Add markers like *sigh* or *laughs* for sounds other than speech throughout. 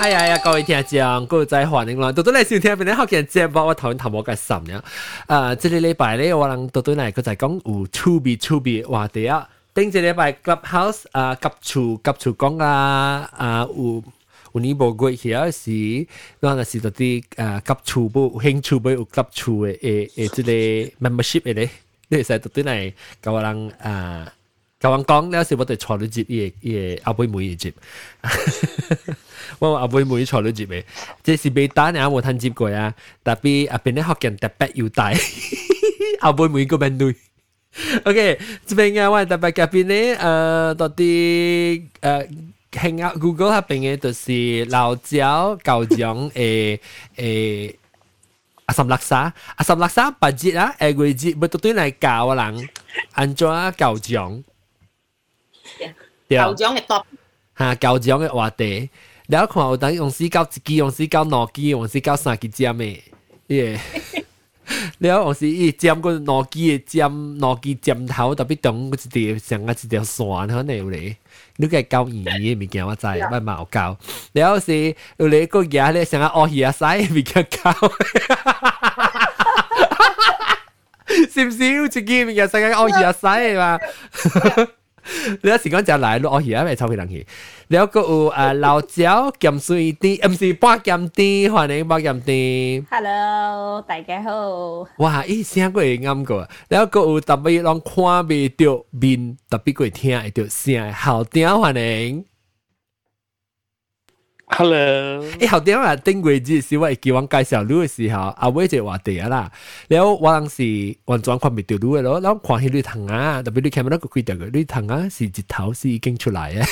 哎呀呀，各位聽眾，各位仔歡迎來，到到嚟收聽，變咗好嘅節目，我頭先頭冇介紹嘅。啊，即個禮拜咧，我諗到到嚟佢就係講有趣味趣味話題啊。頂一禮拜 Clubhouse 啊，急處急處講啊，啊有有呢部過去啊時，嗱那時到啲啊急處部興趣部有急處嘅誒誒，即個 membership 嘅咧，你係使到到嚟教人啊。甲阮讲，那时我哋娶你接伊伊阿妹妹伊接，我阿妹妹娶你接嘅，即是未打你阿冇趁接過啊，特別阿邊啲學人特別要帶，阿妹妹個面對。OK，這邊啊，我特別嘉賓咧，誒，到底誒。hang out Google 下邊嘅就是老蕉、九種誒誒阿什勒沙、阿什勒沙八節啊，誒季節，咪對對嚟教人，安怎九種？校长嘅吓校长嘅话题。你好看我等用 c 九一支用 c 九两机用 c 九三支尖嘅耶。你我是一尖过两机嘅尖两机尖头特别长一条啊一条线可能有你你个二二嘅物件我知乜矛够你好有你个嘢咧上下屙血啊物件沟系咪少少自己嘅世界屙血啊屎系嘛。*laughs* *laughs* 你时间就来咯，我而家咪抽皮冷气。你有个 *laughs* 诶辣咸水啲，唔是八咸啲，欢迎八咸啲。Hello，大家好。哇，咦，声过啱过。你有个特别看未到面，特过听会到声，好听欢迎。Hello，誒後啲啊，丁貴節小偉叫我介紹你嘅時候，阿偉就話地啊啦，然後我當時完全看唔到你嘅咯，然後看起你藤啊，特別你睇唔到個規條嘅，你藤啊是日頭是已經出嚟嘅。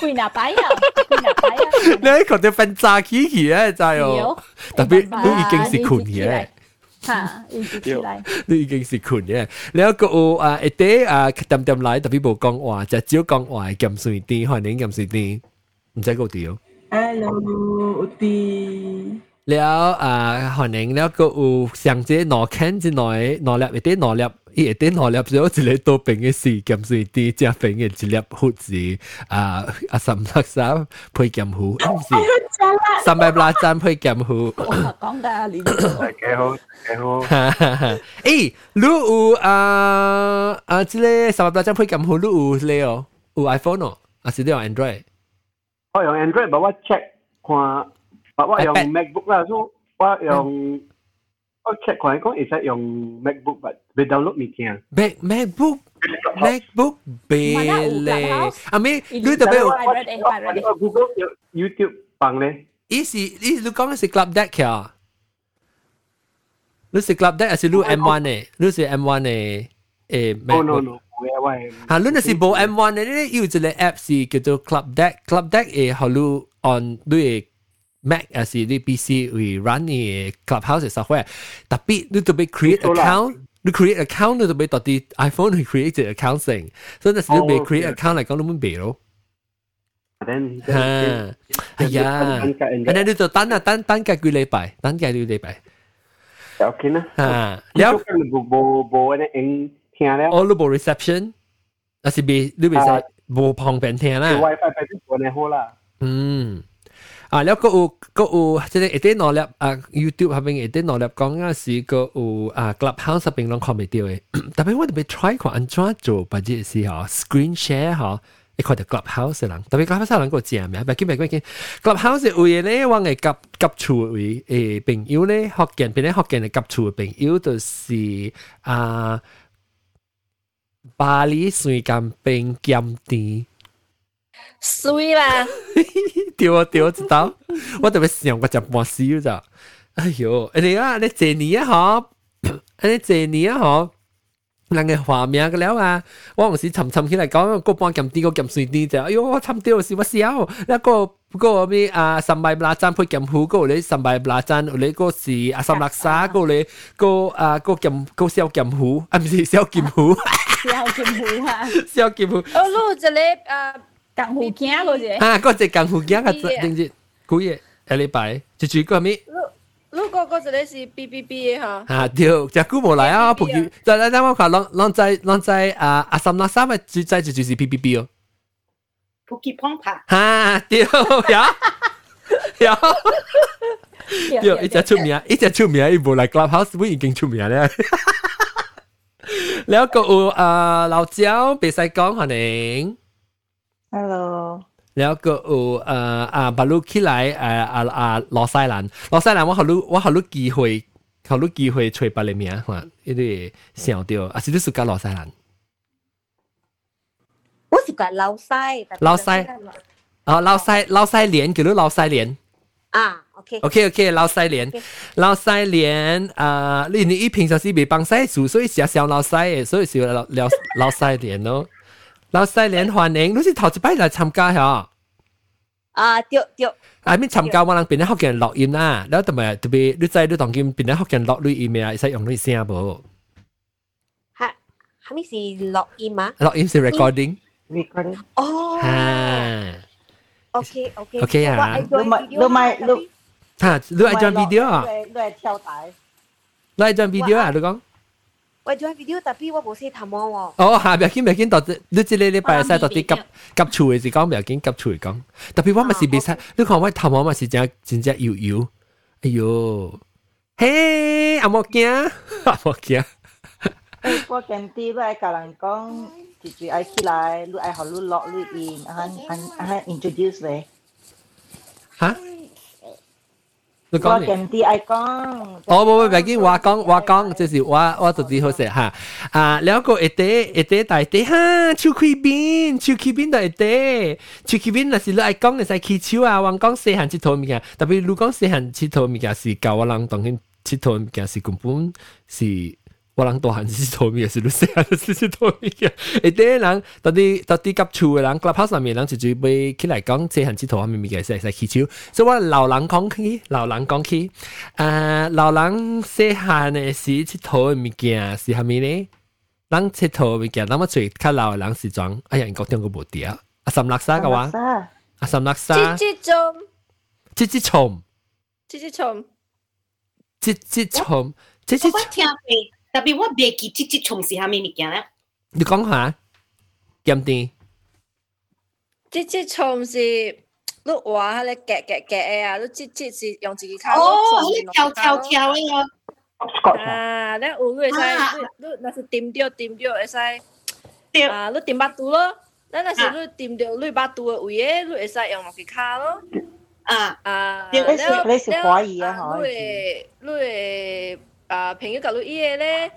攰哪擺啊？攰哪擺啊？你喺嗰度瞓炸起起咧，就係特別你已經是困嘅。嚇，已經出嚟，你已經是困嘅。然後個啊一啲啊點點嚟，特別冇講話，就只講話咁水啲，可能咁水啲，唔使講掉。Hello Uti. 了啊，可能了个有上节哪看之内，哪粒一点哪粒，一点哪粒就一个多病嘅事，咁所以啲加病嘅一粒好似啊啊三六三配咸糊，唔是三百八三配咸糊。講噶，你幾好幾好。誒，你有啊啊，即係三百八三配咸糊，你有你哦，有 iPhone 哦，還是你有 Android？我用 Android，但我 check 看，但我用 MacBook 啦，所以我用我 check 看，講其實用 MacBook，但未 download 物件。Mac MacBook MacBook 別咧，阿咪你特別我 Google YouTube 放咧。伊是伊你講是 Club Deck 呀？你是 Club Deck 還是你 M1 呢？你是 M1 呢？誒，no no no。嚇，你若是無 M One 咧，你有一個 app 是叫做 Club Deck，Club Deck 會好你 on 你嘅 Mac 還是你 PC 會 run 你嘅 Clubhouse 嘅 software，特別你特別 create account，你 create account 你特別到啲 iPhone 去 create 一個 account 先，所以你係未 create account 嚟講，你唔未咯。嚇，哎呀，咁你就等啊等等幾個禮拜，等幾個禮拜。OK 啦。嚇，了。冇冇冇，我哋應。聽了。哦，你無 reception，那是未你未使無旁邊聽啦。WiFi 俾啲過嚟好啦。嗯，啊，แล้วก็อูก็อู即係一啲攞嚟啊 YouTube 下邊一啲攞嚟講嗰時個อู啊 Clubhouse 下邊攞 comment 掉嘅，特別我特別 try 過安怎做，或者是嚇 screen share 嚇。你看到 clubhouse 嘅人，特別 clubhouse 人個正名，唔記唔記唔記，clubhouse 有嘢咧，我係夾夾厝位誒朋友咧，學見邊咧學見係夾厝嘅朋友，就是啊。呃巴黎水干冰咸甜。水啦！对啊对啊，知道。我特别想我食半少咋。哎哟，你啊，你这年啊吼，你这年啊吼。人嘅畫面嘅了啊！我有時沉沉起嚟講，個半撳啲，個撳碎啲就，哎呦，沉掉是乜笑？一個個咩啊？三百八盞配撳好，個你三百八盞，你個是啊三六三，個你個啊個撳個小撳好，啊唔是小撳好，小撳好啊，小撳好。哦，攞隻你啊，撳好鏡嗰隻。啊，嗰隻撳好鏡嘅，定住，嗰日一禮拜，就住個咩？如果嗰陣你是 B B B 嘅嚇，嚇對，只久冇來啊，不久，但係但我看，咱咱在咱在啊阿三那三咪最在就就是 B B B 哦，普吉蓬帕，嚇對呀呀，對，一隻出名，一隻出名，伊無來 Clubhouse，我已經出名咧。แล้วก็อ่าเราเจ้าไปใส่กล้องหันเองฮัลโหล 然后个有，呃啊，把路起来，呃啊啊，老赛兰，老赛兰，我好撸，我好撸机会，好撸机会吹白里面，因为少掉，啊是都是搞老赛兰，我是搞老赛，老赛，啊老赛老赛莲，叫做老赛莲。啊，OK，OK OK，老赛莲，老赛莲，呃你你平常是未帮赛煮，所以是少老赛诶，所以是老老老赛莲咯。老西連環影，你是頭一擺來參加嚇？啊，對對。啊，你參加我人邊咧學人錄音啦，然後特別特別，你知你當今邊咧學人錄錄音啊，會使用你聲無？哈，哈咪是錄音啊？錄音是 recording。recording。哦。哈。OK OK OK 啊。你咪你咪你，哈，你愛轉 video 啊？你愛跳台。你愛轉 video 啊？你講。我做 video，但係我冇寫頭毛喎。哦，係，唔要緊，唔要緊，到你即個禮拜使到啲夾夾厝嘅時講，唔要緊夾厝嘅講。特別我咪是未使，你看我頭毛咪是真真正油油，哎呦，嘿，阿莫驚，阿莫驚。我今啲都係教人講，自己愛起來，你愛學你落你用，啊啊啊，introduce 你。嚇？你講點啲愛講，哦，唔唔，唔緊，我講我講，即是我我自己好食哈。啊，了個一啲一啲大啲哈，手起邊手起邊就一啲，手起邊若是你愛講，你使起手啊，橫講細漢佚佗物件，特別如講細漢佚佗物件是教我人當然佚佗物件是根本是。我人大汉是做咩事，你细汉是是做咩嘅？诶，啲人到底到底甲厝嘅人，clubhouse 上面人就就被起来讲，细汉只头下面面嘅，细细起手。所以我老人讲起，老人讲起，诶，老人细汉嘅是只头嘅物件是虾米咧？人只头物件，那么最较老嘅人是装，哎呀，国中个无啲啊，阿三六三嘅话，阿三六三，只只虫，只只虫，只只虫，只只虫，只只。我听未。特別我未記即即從事啥物物件咧。你講下，點啲？即即從事。碌話咧夾夾夾嘅啊，都即即是用自己靠。哦，你跳跳跳呢個。啊，咧有會使，你若是掂到掂到會使，啊，你掂巴肚咯。咱若是你掂到你巴肚嘅位嘅，你會使用落去卡咯。啊啊，你是你是懷疑啊？你你啊朋友甲你伊个咧，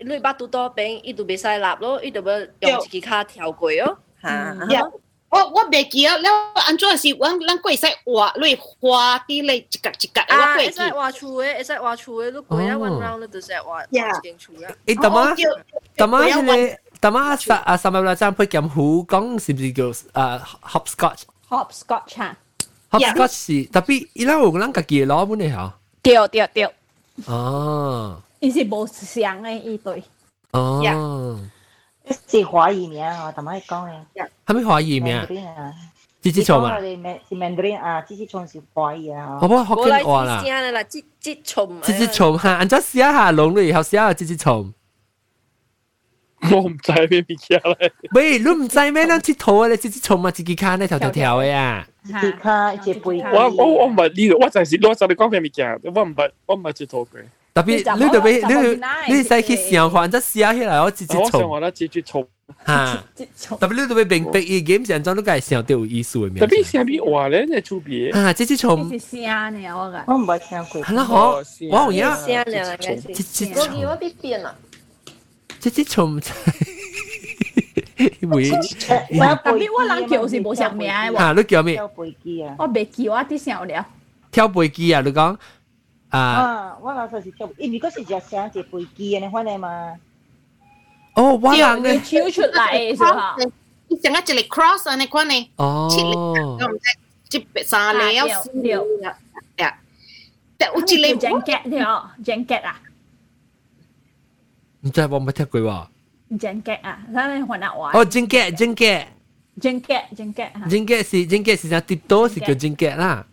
你捌拄多病，伊就袂使立咯，伊就要用一支骹跳过哦。哈，我我袂记啊，了安怎是阮咱过会使画类花滴类一格一格，我过会使画厝诶，会使画厝诶，你过啊 one round 就使画一间厝啊。诶，怎么怎么迄个？怎么三啊三百六张配剑湖讲是毋是叫啊 hopscotch？hopscotch 哈，hopscotch 是，特别伊拉有咱家己诶老本诶吼。对对对。哦，伊是无相诶一对。哦，是華語名啊，我同你講嘅。係咪華語名啊？支支蟲啊？是 Mandarin 啊，支支蟲是華語啊。我幫學緊話啦。啦，支支蟲。支支蟲嚇，按咗試一下龍類，然後試一下支支蟲。我唔知咩物件咧。喂，你唔知咩？咱佚佗咧，支支蟲嘛，自己看咧，條條條嘅啊。是卡一杯。我我我唔係呢度，我就係攞手你講咩物件，我唔係我唔係接頭嘅。特別你特別你你使去想看，則寫起來我直接錯。我想話啦，直接錯。嚇！特別你特別明白伊 game 上裝都係想對有意思嘅名。特別寫咩話咧？你出別啊！直接錯。是寫嘅我個。我唔係聽過。係啦，好，我好呀。寫嘅應該是。直接錯。我記我別變啦。直接錯唔。會，特別我人叫是無啥名嘅喎。嚇，你叫咩？跳飛機啊！我未叫，我啲想了。跳飛機啊！你講啊？啊，我老實是跳，因為嗰時隻聲隻飛機嘅，你看嚟嘛。哦，我人嘅跳出嚟嘅時候，你成個一嚟 cross 啊，你看嚟。哦。即三條四條。呀，但我一嚟。Jacket 條 jacket 啊？唔知我冇聽過喎。真格啊，他们换到我。哦，真格，真格。真格，真格。真格是真格是啥？跌倒是叫真格啦。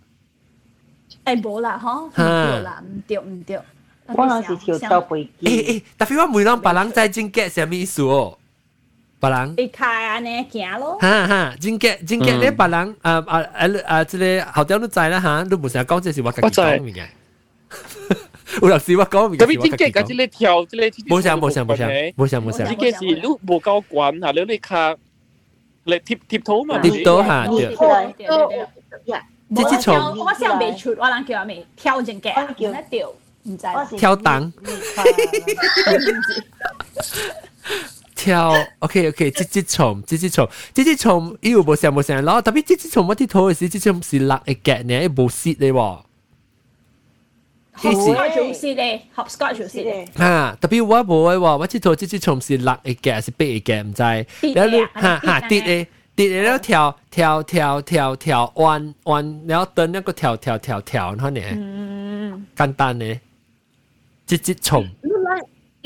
哎，无啦，吼，唔对啦，唔对唔对。我那是跳到飞机。诶诶，但是我每人别人在真格什么意思哦？别人。你开安尼行咯。哈哈，真格真格咧，别人啊啊啊啊，这个好屌你知啦哈，你唔想讲这是我讲嘅。我知。有六時我講，咁你真嘅，咁即係跳，即係冇聲冇聲冇聲冇聲冇聲。真嘅是你冇夠滾嚇，你你卡你貼貼土嘛？貼土嚇，對。即係從我先未出，我人叫阿未跳正嘅，叫得掉，唔知。跳檔。跳，OK OK，即即蟲，即即蟲，即即蟲，依個冇聲冇聲，然後特別即即蟲，我啲土嘅時，即蟲是辣嘅嘅，你冇蝕你喎。幾時？做事咧，合 Scott 做事咧。嚇！特別我冇嘅話，我知道自己從事六嘅嘅，是八嘅，唔知。然後嚇嚇跌咧，跌咧，然後跳跳跳跳跳彎彎，然後等那個跳跳跳跳，然後咧，簡單咧，直接從。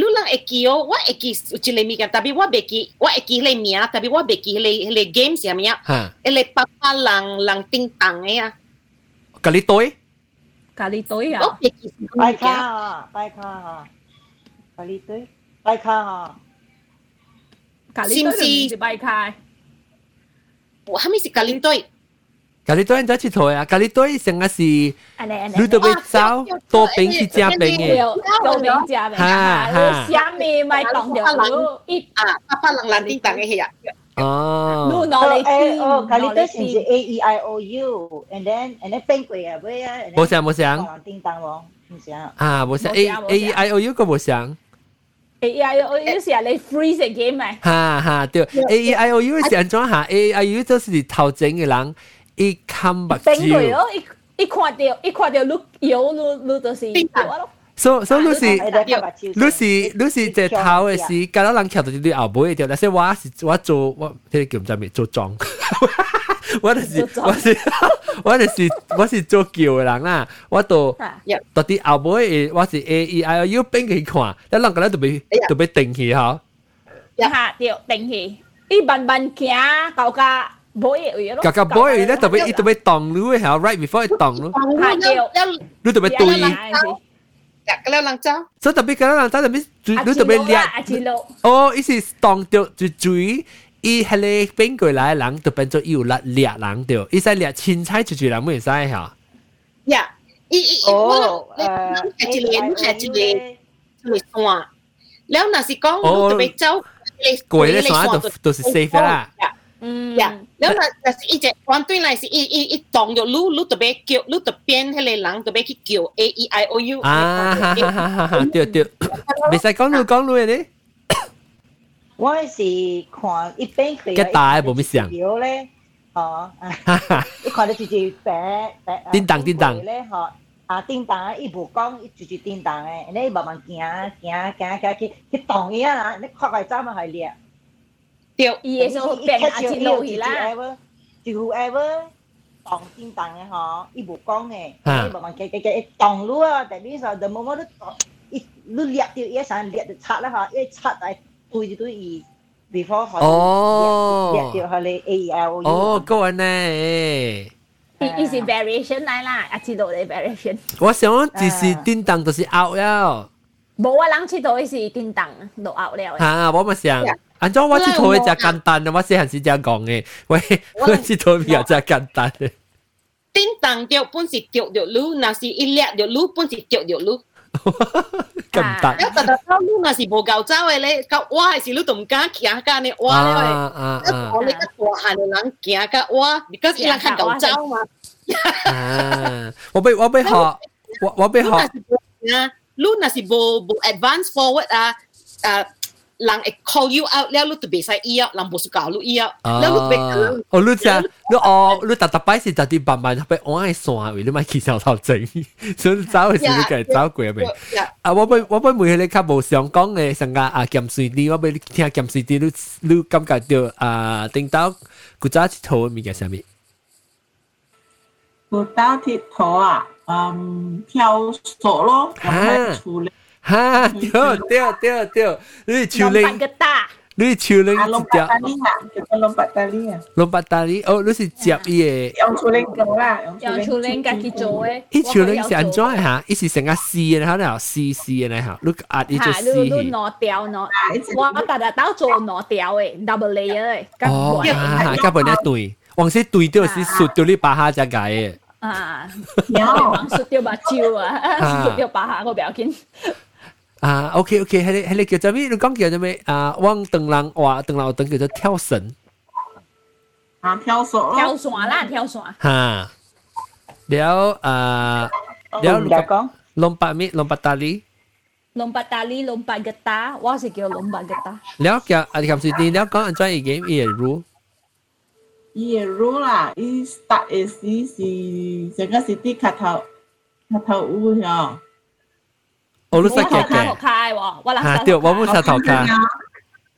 lu lang eki yo wa eki uchile mi kan tapi wa beki wa eki le mia tapi wa beki le le games ya mia ha ele papa lang lang ting tang ya kali toy 咖喱堆啊！拜卡哈，拜卡哈，咖喱堆，拜卡哈，咖喱堆是拜卡。我还没是咖喱堆。咖喱堆在佚佗啊！咖喱堆成个是，你都要走多饼去加饼诶，多饼加饼啊！哈哈，虾米咪当着，一啊，八八零零叮当嘅系啊。Oh. No, knowledge. So, Calitation is A E I O U, and then and then penguin à, với à. Bố sáng, bố sáng. Tinh tăng không? Bố sáng. À, bố sáng. A A E I O U có bố sáng. A E I O U 是啊，你 freeze 嘅 game A E I O U 是安怎下？A E I O U 就是頭前嘅人，一看目睭。penguin 哦，一一看到一看到你搖，你你就是搖咯。所所以 Lucy，Lucy，Lucy 隻頭嘅事，隔咗冷橋就對後背條，但係我是我做我，佢叫唔知咩做裝，我就是我是我就是我是做橋嘅人啦，我到到啲後背，我是 A E I O U 邊佢看，但係人哋都俾都俾定佢嚇，一下掉定佢，伊慢慢行到家。boy 嘢咯，格格 boy 咧特別，特別蕩路嘅嚇，right before 蕩路，係掉，你特別對。Dak kalau langcah. So tapi kalau langcah tapi tu tu tu boleh lihat. Oh, ini stong tu tu cui. 伊迄个变过来人，就变做伊有力掠人着，伊使掠凊彩一撮人，袂使哈。呀，伊伊伊，我呃，一连一连一连山，然后若是讲，特别走，过咧山就就是 safe 啦。Yeah. 嗯，呀，然後嗱，就是一隻反對嚟是一一一動就擼擼特別叫擼特邊迄個人特別去叫 A E I O U 啊，哈哈哈哈，對對，未使講路講路嘅你。我是看一邊佢嘅大冇咩想，表咧，哦，你看到就是白白，叮當叮當咧，嗬，啊叮當，伊無講，伊就是叮當嘅，你慢慢行行行行去去動伊啊，你快快走嘛係叻。对，伊的生活变啊真落去啦。就 whoever 当天当的吼，伊无讲诶，伊慢慢加加加当路啊，但你说，the moment 你当，伊你掠到伊上掠就擦啦吼，一擦来推就对伊。before 佢掠掠到佢哋 A L U。哦，個人咧。伊伊是 variation 嚟啦，啊，知道你 variation。我想只是叮當，就是 out 了。冇啊，人知道伊是叮當，都 out 了。嚇，我咪想。Yeah. 安怎我即套嘅只簡單，我細漢時只講嘅，喂，我即套比較只簡單嘅。叮當叫本是叫着路，那是一粒着路，本是叫着路。咁大，一特特走路那是無夠走嘅咧，咁我係是你都唔敢行噶你我咧，一我你一大漢嘅人行噶我，你嗰時人係夠走嘛？啊，我俾我俾學，我我俾學啊，路那是無無 advance forward 啊啊。人会 call you out 了，你就袂使伊啊，人无是搞你伊啊，了你袂哦，你只你哦，你逐逐摆是逐啲慢慢被往下线，为你咪起小头整，所以走嘅时你计走过未？啊，我本我本每日较无想讲嘅，上个啊咸水啲，我俾你听咸水啲，你你感觉到啊，顶到古早佚佗物件啥物？古早佚佗啊，嗯，跳索咯，我喺厝咧。哈，对对对对，你树林，你树林一只，龙巴达利啊，龙巴达利，哦，你是接伊个，用树林做啦，用树林家己做诶，伊树林是安怎哈？伊是成个丝诶，好了，丝丝诶，好，look at 伊就丝，你你攞掉攞，我家己到做攞掉诶，double layer 诶，哦，哈哈，根本一对，往时对到是熟到你把下只解诶。啊，有，熟掉目睭啊，熟掉把下我不要紧。啊，OK OK，迄个迄个叫做咩？你讲叫做咩？啊，往长人话，长人等叫做跳绳。啊，跳绳，跳绳啦，跳绳。哈，了啊，了了讲，lompat mi lompat tali。lompat tali lompat getah，我是叫 lompat getah。了叫啊，你咁说，你了讲安怎一 game 伊个 rule？伊个 rule 啦，伊 start 是是整个 city 卡头卡头乌吼。我都識嘅嘅。嚇！對，我冇石頭卡。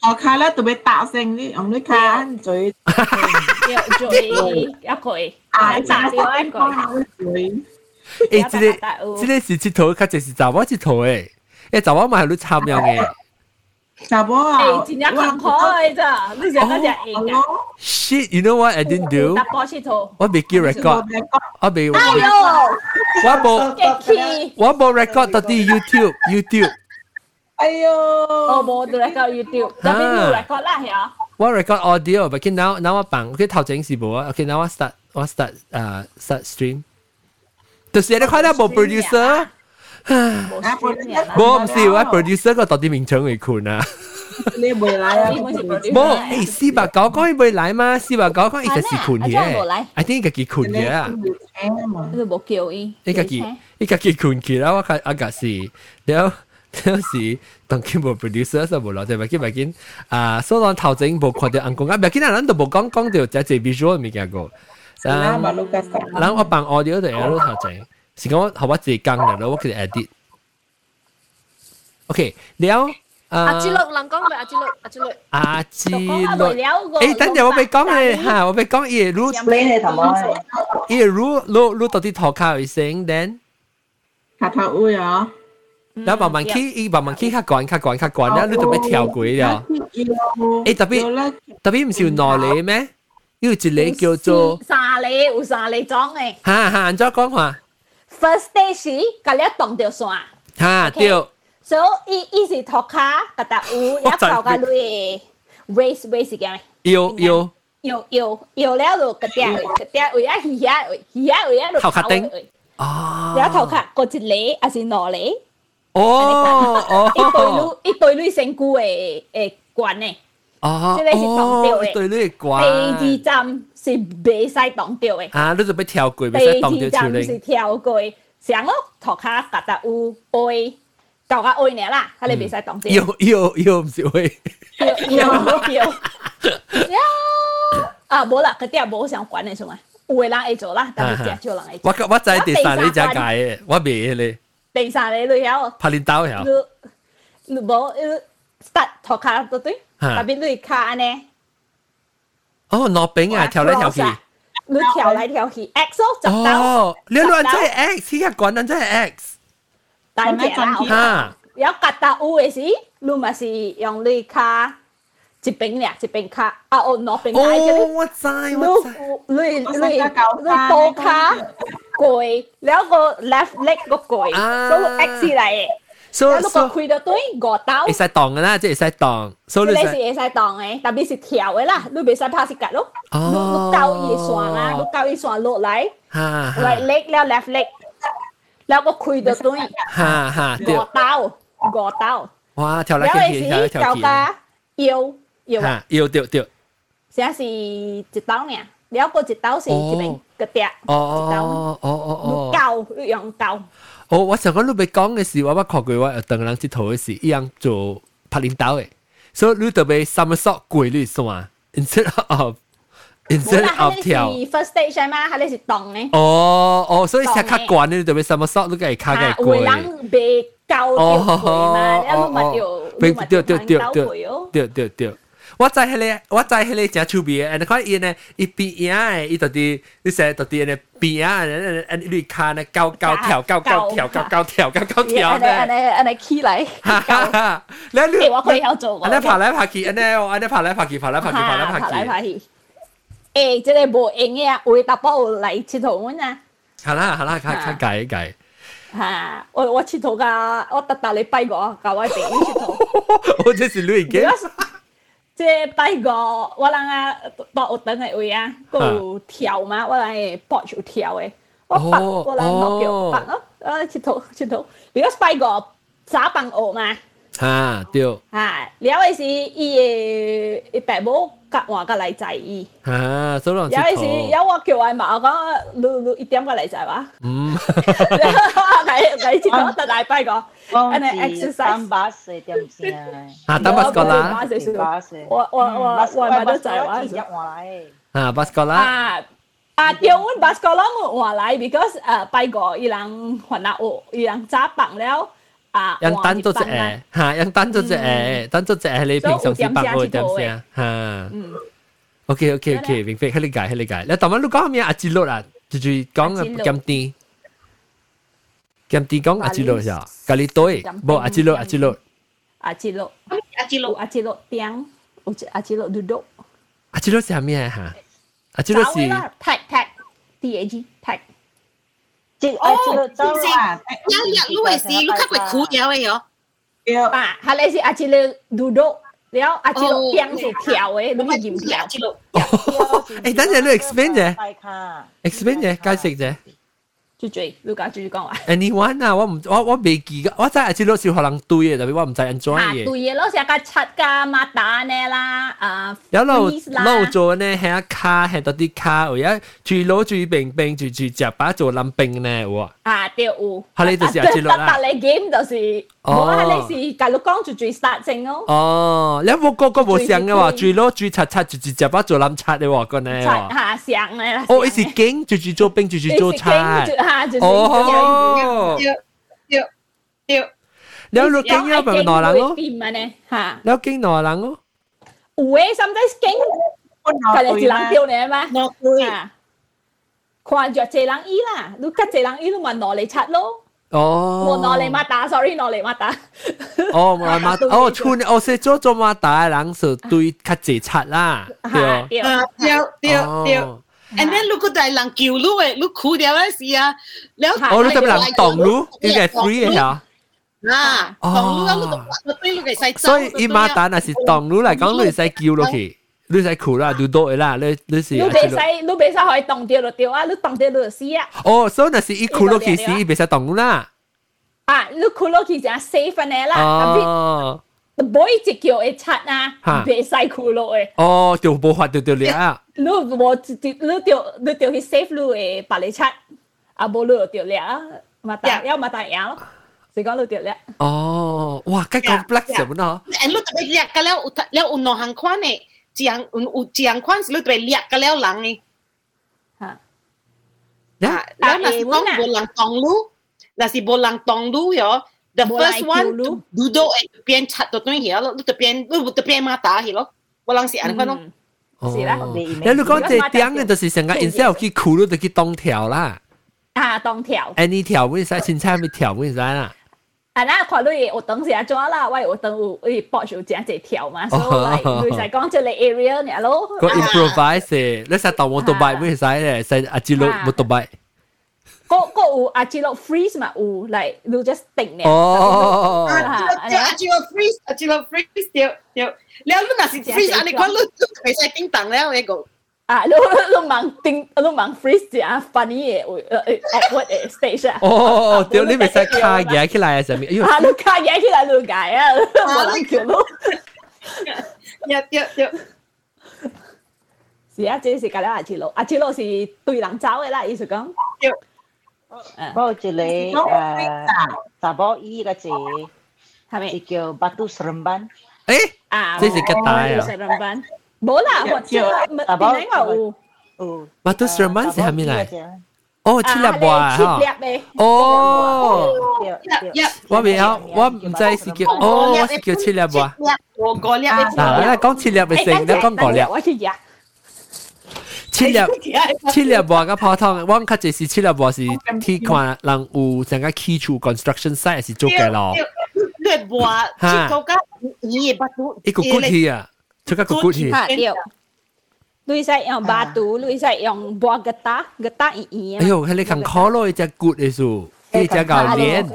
我卡咧特別大聲啲，用啲卡嘴。嘴一句，啊！大聲一句。誒，即係即係是佚佗，卡就是查某佚佗誒，誒查某嘛係你參樣嘅。打波啊！真正坎坷咋，你想嗰只赢嘅？Shit，you know what I didn't do？打波 shit make you record? 到啲 YouTube，YouTube。哎呦！我冇 record YouTube，但係你 record 啦，係我 record audio，but okay now now 我放，佢頭整是冇啊，okay now 我 start 我 start Uh, start stream，就是你睇到冇 producer。冇唔是，我 producer 個到底名稱為坤啊。你未來啊？冇，誒四百九講你未來嘛？四百九講一個是坤嘅，I think 一個係坤嘅啊。你冇叫伊，一個係一個係坤嘅啦。我睇阿個是，然後然後是當佢冇 producer 就冇攞隻，咪見咪見啊！所以頭前冇看到人講啊，咪見啊，人都冇講講到只只 visual 咪見過。人我扮 audio 就係咯頭前。是講係我自己講嘅，我佢哋 edit。OK，了。阿志樂，能講咪阿志樂，阿志樂。阿志樂。誒，等陣我未講咧嚇，我未講耶魯。耶魯，魯魯到底頭卡會升，then 卡頭會啊。然後慢慢去，伊慢慢去，較懸，較懸，較懸，然後你就要跳過了。誒，特別特別唔是有耐力咩？有一個叫做沙梨，有沙梨裝誒。嚇嚇，安怎講話？first day 时，甲你绑着线。哈，对。所以伊是涂骹，甲搭有，了搞甲你 race race 个。摇摇摇摇摇了就个嗲个嗲位啊鱼啊鱼啊位啊就头壳顶。啊！了头壳嗰一粒还是哪粒？哦哦，一对女一对女身躯诶诶管呢？哦，即个是绑掉诶，一对女管。第二站。是袂使挡掉的。啊，你就要跳过，袂使挡掉树林。是跳过，上咯涂骹沓沓有灰，到甲灰尔啦，他咧袂使挡掉。有有有，毋是灰。有有有。啊，无啦，嗰啲也无想管的，是嘛？有的人会做啦，但是真少人会做。我我知第三你只解的，我袂咧。第三你你晓？拍你刀晓？你无，你搭涂骹都对，特别你骹安尼。哦，諾丙啊，跳來跳去。你跳來跳去，X 就哦，你亂真係 X，呢個滾輪真係 X。但係啦，有夾到有嘅時，你咪是用你卡一邊咧，一邊卡啊，哦，諾丙卡嘅。哦，我知，我知。你你你多卡攰，兩個 left leg 個攰，都 X 嚟嘅。So, 如果開到對，五刀。會使當嘅啦，即係會使當。所以你是會使當嘅，特別是跳嘅啦，你袂使拍是夾咯。哦。你到一線啦，你到一線落來，來 leg 了 left leg，然後我開到對，哈哈，五刀，五刀。哇，跳來跳去，跳來跳去。腰，腰啊，腰對對。現在是一刀呢，然後個一刀是一邊個跌，一刀。哦哦哦。用到。哦，我想講你咪講嘅是，我我看過我等人接頭嘅是一樣做拍領導嘅，所以你特別 somersault 跪你算啊，instead of instead of 跳。first stage 係嘛？係你是動嘅。哦哦，所以下卡關你特別 somersault 你個卡嘅跪。啊，人被教條跪嘛，你唔咪要，咪要領導跪哦。對對對。我知迄个，我知迄个真趣味诶，and 看伊呢，伊边影诶，伊到底，你说到底呢边啊，安尼绿卡呢，高高跳，高高跳，高高跳，高高跳呢，安尼安尼起来，哈哈哈，你你我可以要做，安尼爬来爬去，安尼哦，安尼爬来爬去，爬来爬去，爬来爬去，爬来爬去，诶，即个无用诶，为达波来佚佗阮啊，好啦好啦，看看改改。吓，我我佚佗噶，我特特礼拜我，教我朋友佗。我这是累嘅。即係拜五，我人啊，到有等嘅位啊，有跳嘛，我人搏住跳的，我博我人落叫白咯，我佚佗佚佗，because 拜五早放学嘛。啊，对。啊，了的是伊的伊爸母格話嘅例仔。啊，蘇朗有陣時有我叫外賣，我講你你一點嘅例仔話。嗯，你你知道特大拜個，安尼 exercise。單巴士點先啊？啊，單巴士個啦。單巴士。我我我外賣都仔話。啊，巴士個啦。啊。啊，叫阮巴士個啦，我話來，because 誒拜個伊人煩惱，伊人早放了。啊，人等咗隻誒，嚇，人等咗隻誒，等咗隻係你平常時白我點先啊，嚇。OK OK OK，明白，係理解係理解。你頭先你講咩阿志樂啊？就係講啊減啲，減啲講阿志樂呀，咖喱堆，冇阿志樂阿志樂，阿志樂阿志樂阿志樂 tiếng，阿志樂 duduk。阿志樂係咩嚇？阿志樂係 tag tag tag tag。哦，正有日 lu wei si lu khắp wei khu ya wei yo. Yeah. À, hà lê si à chỉ lê đủ độ. 然后阿只路边是跳诶，你咪盐跳。诶，等阵你 *laughs* explain 啫，explain 啫，解釋啫。住住，要講住住講話。Anyone 啊，我唔我我未記噶，我真係知攞小學人對嘅，特別我唔知 enjoy 嘅。對嘅，攞成架七架馬達呢啦，啊，有路路做呢，喺一卡喺到啲卡，而家住攞住並並住住隻把做冧並呢喎。啊，對喎。係你就是知攞啦。特特你 game 就是，我係你是隔六江住住殺正咯。哦，你冇個個冇想嘅話，住攞住七七住住隻把做冧七嘅喎，個呢。七下想咧。哦，你是經住住做並住住做七。嘛，就是哦，要要要，你有經咗咪內冷咯？變嘅咧嚇，你有經內冷咯？有誒，甚至經佢哋是冷掉你嘛？我會啊，看著這冷衣啦，你跟這冷衣都問內嚟擦咯。哦，我內嚟抹打，sorry，內嚟抹打。哦，抹抹哦，穿我識咗做抹打嘅人就對較濟擦啦，對啊，對對對。and then 如果大人叫你誒，你苦掉嘅事啊，你我你咁難當咯，你係 free 嘅嚇。啊，當咯，我對你係使。所以伊媽蛋啊是當咯嚟講，你使叫落去，你使苦啦，你多嘅啦，你你是。你別使，你別使可以當掉就掉啊，你當掉就死啊。哦，所以那是伊苦落去死，伊別使當啦。啊，你苦落去就 safe 呢啦。哦。每一叫會擦啊，唔使苦落嘅。哦，就無法就就掠啊。你無直接，你就你就去 save 你嘅白你擦，啊無你就掠啊，嘛大要嘛大樣咯。所以講你就掠。哦，哇，咁 complex 咁咯。誒，你特別掠嘅了，了有兩行款嘅，一行有有一行款是你特別掠嘅了人嘅。嚇。呀，了那是講無人當路，那是無人當路喲。The Bola first one, to duduk at the pian chat tu tengah hilang, tu tepian, tu tepian mata hilang. Walang si anak kan? 哦，你如果這點嘅就是成個 instead 去苦路就去東條啦。啊，東條。誒，你條會使青菜咪條會使啦。啊，那看你活動是安怎啦？我活動有誒博學正濟條嘛，所以會使講即個 area 呢咯。個 improvise，你使當我獨白會使咧，使阿志佬冇獨白。có có u à chị freeze mà u lại lu just tỉnh nè. Oh à chị lộ à, à, freeze à chị freeze tiêu tiêu nếu lúc nào chị freeze anh con lúc lúc phải sai tiếng tặng แล้ว cái cô à lúc lúc mang tiếng lúc mang freeze chị funny, funny u awkward stage à. Oh tiêu lúc phải sai ca gì khi lại à gì à lúc ca gì khi lại lúc cái à mà lại kiểu lúc dạ tiêu tiêu 是啊，这是隔了阿七佬，阿七佬是对人走的啦，意思讲。bao chỉ lê, à tà bao y là chỉ chỉ kiểu bắt tu sơn ban ấy à chỉ chỉ cái tai à sầm ban bố là hoặc chưa tà bao nãy vào u bắt tu sầm ban sẽ hàm lại ô chỉ là bò ha ô tôi biết không tôi không biết là kiểu ô tôi là kiểu chỉ là bò 我嗰粒，嗱，你講切粒咪成，你講嗰粒，我切呀。七粒七粒半個普通，我較濟是七粒半是去看人有成個基礎 *laughs* construction site 是做嘅咯。略半，哈，一個骨氣啊，出個骨氣。lui sai yang batu, lui sai yang buah getah, getah ini. Ayo, hele kang kolo itu good itu. Ini jaga lian.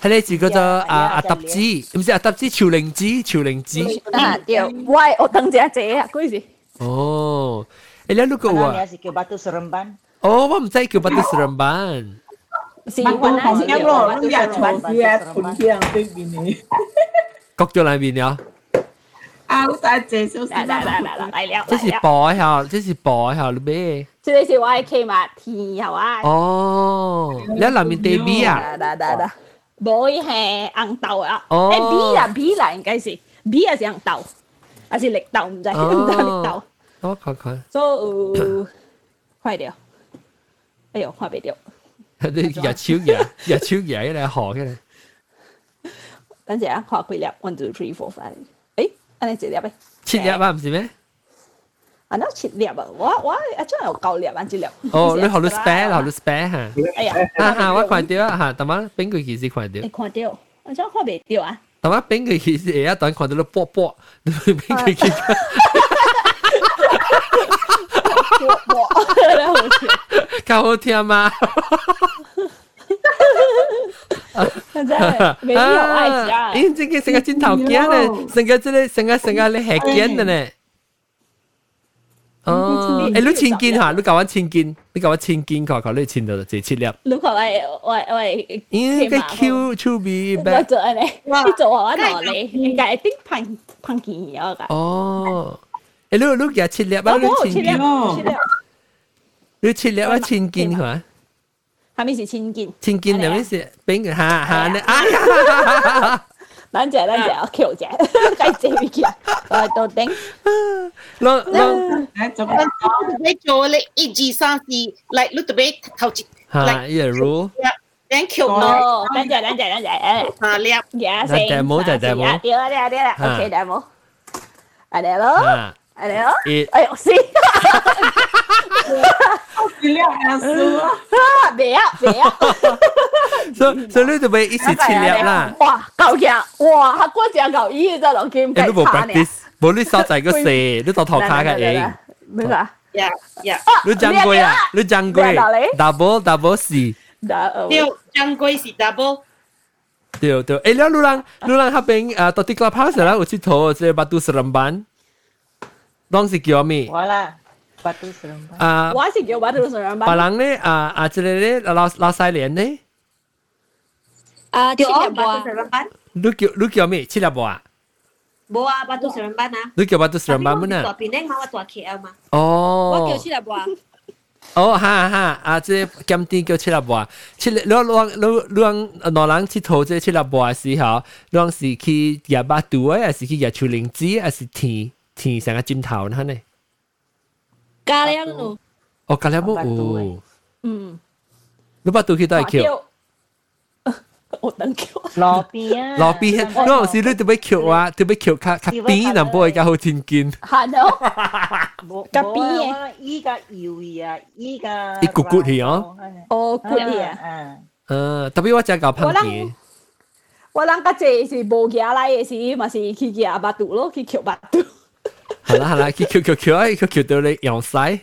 Hele chỉ có cho à à tập chi, không phải à tập chi, chiều linh chi, chiều linh chi. À, điều, why, tôi đang chơi chơi, cái gì? Oh. Ilalo ka wa? Ano si kay bato sa ramban? Oh, ma'am, tay kay bato sa ramban. Si Juan na si Ro, ang yacho, yes, kundi ang bini. Cocktail 来宾了。啊，我打这首是来来来来了。这是播一下，这是播一下了呗。这个是我的 K 嘛，天后啊。哦，你那面对 B 啊？哒哒哒，无伊系红豆啊。哦，哎 B 啦 B 啦，应该是 B 啊是红豆，还是绿豆唔知，唔知绿豆。我看看。所有快了，哎哟，看袂着。你日手日日手日迄个好起来。等下看几粒，one two three four five。诶，安尼一粒呗。七粒啊，毋是咩？啊，那七粒啊，我我啊，真有九粒啊，一粒。哦，你好你 spare，好你 spare 哈。哎呀，啊哈，我看到啊哈，但嘛边个其实看到。你看到，我真看袂到啊。但嘛边个其实也一段看到你波波，你边个其实。我，然后我较好听吗？真係沒有愛家，因這個成個鏡頭鏡咧，成個這個成個成個咧係鏡的咧。哦，誒，你千斤嚇，你教我千斤，你教我千斤，佢佢你千到就自切粒。你話喂喂喂，應該 Q to be back。我做咧，你做我我攞你，應該一定碰碰見嘢㗎。哦。誒，你你夾切粒啊？你切粒，你切粒啊？千件嚇？下面是千件，千件下面是俾佢下下咧。哎呀！等陣，等陣，我橋姐，雞姐魚啊，我到頂。攞攞，你你做你一二三四，嚟你特別頭前。嚇，一路。等橋咯，等陣，等陣，等陣。下粒，廿四。大帽就大帽。掉啦掉啦掉啦，OK 大帽。係咯。Ayo. It... Ayo sih. bé ạ, bé ạ. So, so 你就咪一時切入啦。哇，夠嘅，哇，黑光正夠醫真係見唔到。你冇 practice，冇你手仔個蛇，你到頭卡嘅嘢。咩啊？Yeah, yeah. 你掌櫃啊？你掌櫃？Double double 是。對，掌櫃是 double。對對，誒，你路人路人黑邊啊，到啲 clubhouse 啦，有佚佗，即係把都是人班。拢是叫咩？我啦，巴肚是人吧？啊，我是叫巴肚是人吧？别人呢？啊啊，这个呢？老老西莲呢？啊，七粒巴肚是人班。你叫你叫咩？七粒巴啊？无啊，巴肚是人班啊。你叫巴肚是人班么呢？大平呢？我大 KL 嘛。哦。我叫七粒巴。哦，哈哈，啊，即今天叫七粒八，七粒，你你你你，若人佚佗即七粒八嘅時候，你是去廿八度啊，还是去廿九零子，还是天？天上個盡頭呢？呢加了路，哦加了路，嗯，你把杜去帶橋，我等橋，路邊，路邊，嗰陣時你特別橋啊，特別橋卡卡邊，南部而家好天見，係咯，卡邊，依家搖啊，依家，一骨骨係哦，哦骨啊，嗯，特別我只搞烹調。我諗家姐是無行來嘅事，嘛是去夾巴肚咯，去夾巴肚。好啦好啦，去 Q Q Q 啊，Q Q 到你用晒。